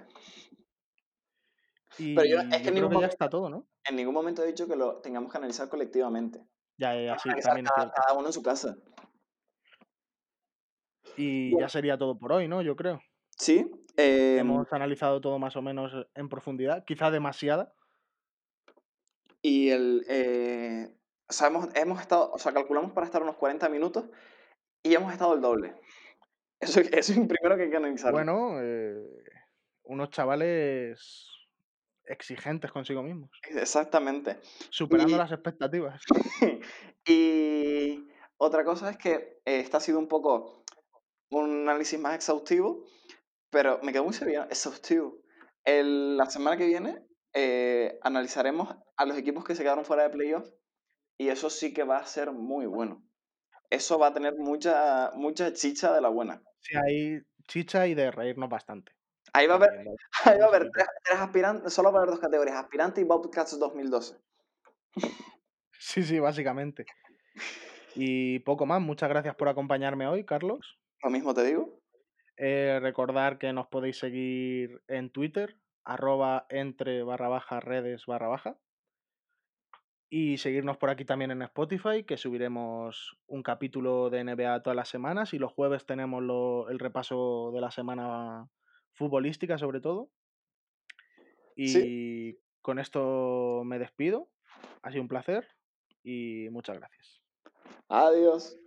Y Pero yo, es que yo en ningún, que ya momento, está todo, ¿no? en ningún momento he dicho que lo tengamos que analizar colectivamente. Ya, ya, sí, también cada, cada uno en su casa. Y ya sería todo por hoy, ¿no? Yo creo. Sí, eh, Hemos analizado todo más o menos en profundidad, quizá demasiada. y el, eh, sabemos, hemos estado, o sea, calculamos para estar unos 40 minutos y hemos estado el doble. <laughs> Eso, eso es lo primero que hay que analizar. Bueno, eh, unos chavales exigentes consigo mismos, Exactamente. superando Y, las expectativas. <laughs> y otra cosa es que eh, este ha sido un poco un análisis más exhaustivo, pero me quedó muy serio, exhaustivo. El- la semana que viene eh, analizaremos a los equipos que se quedaron fuera de playoff y eso sí que va a ser muy bueno. Eso va a tener mucha, mucha chicha de la buena. Sí, hay chicha y de reírnos bastante. Ahí va a haber, <laughs> ahí va a haber tres aspirantes, solo va a haber dos categorías, aspirante y Bobcats 2012. Sí, sí, básicamente. Y poco más. Muchas gracias por acompañarme hoy, Carlos. Lo mismo te digo. Eh, recordar que nos podéis seguir en Twitter, arroba entre barra baja redes barra baja. Y seguirnos por aquí también en Spotify, que subiremos un capítulo de NBA todas las semanas. Y los jueves tenemos lo- el repaso de la semana futbolística, sobre todo. Sí, Y con esto me despido. Ha sido un placer y muchas gracias. adiós.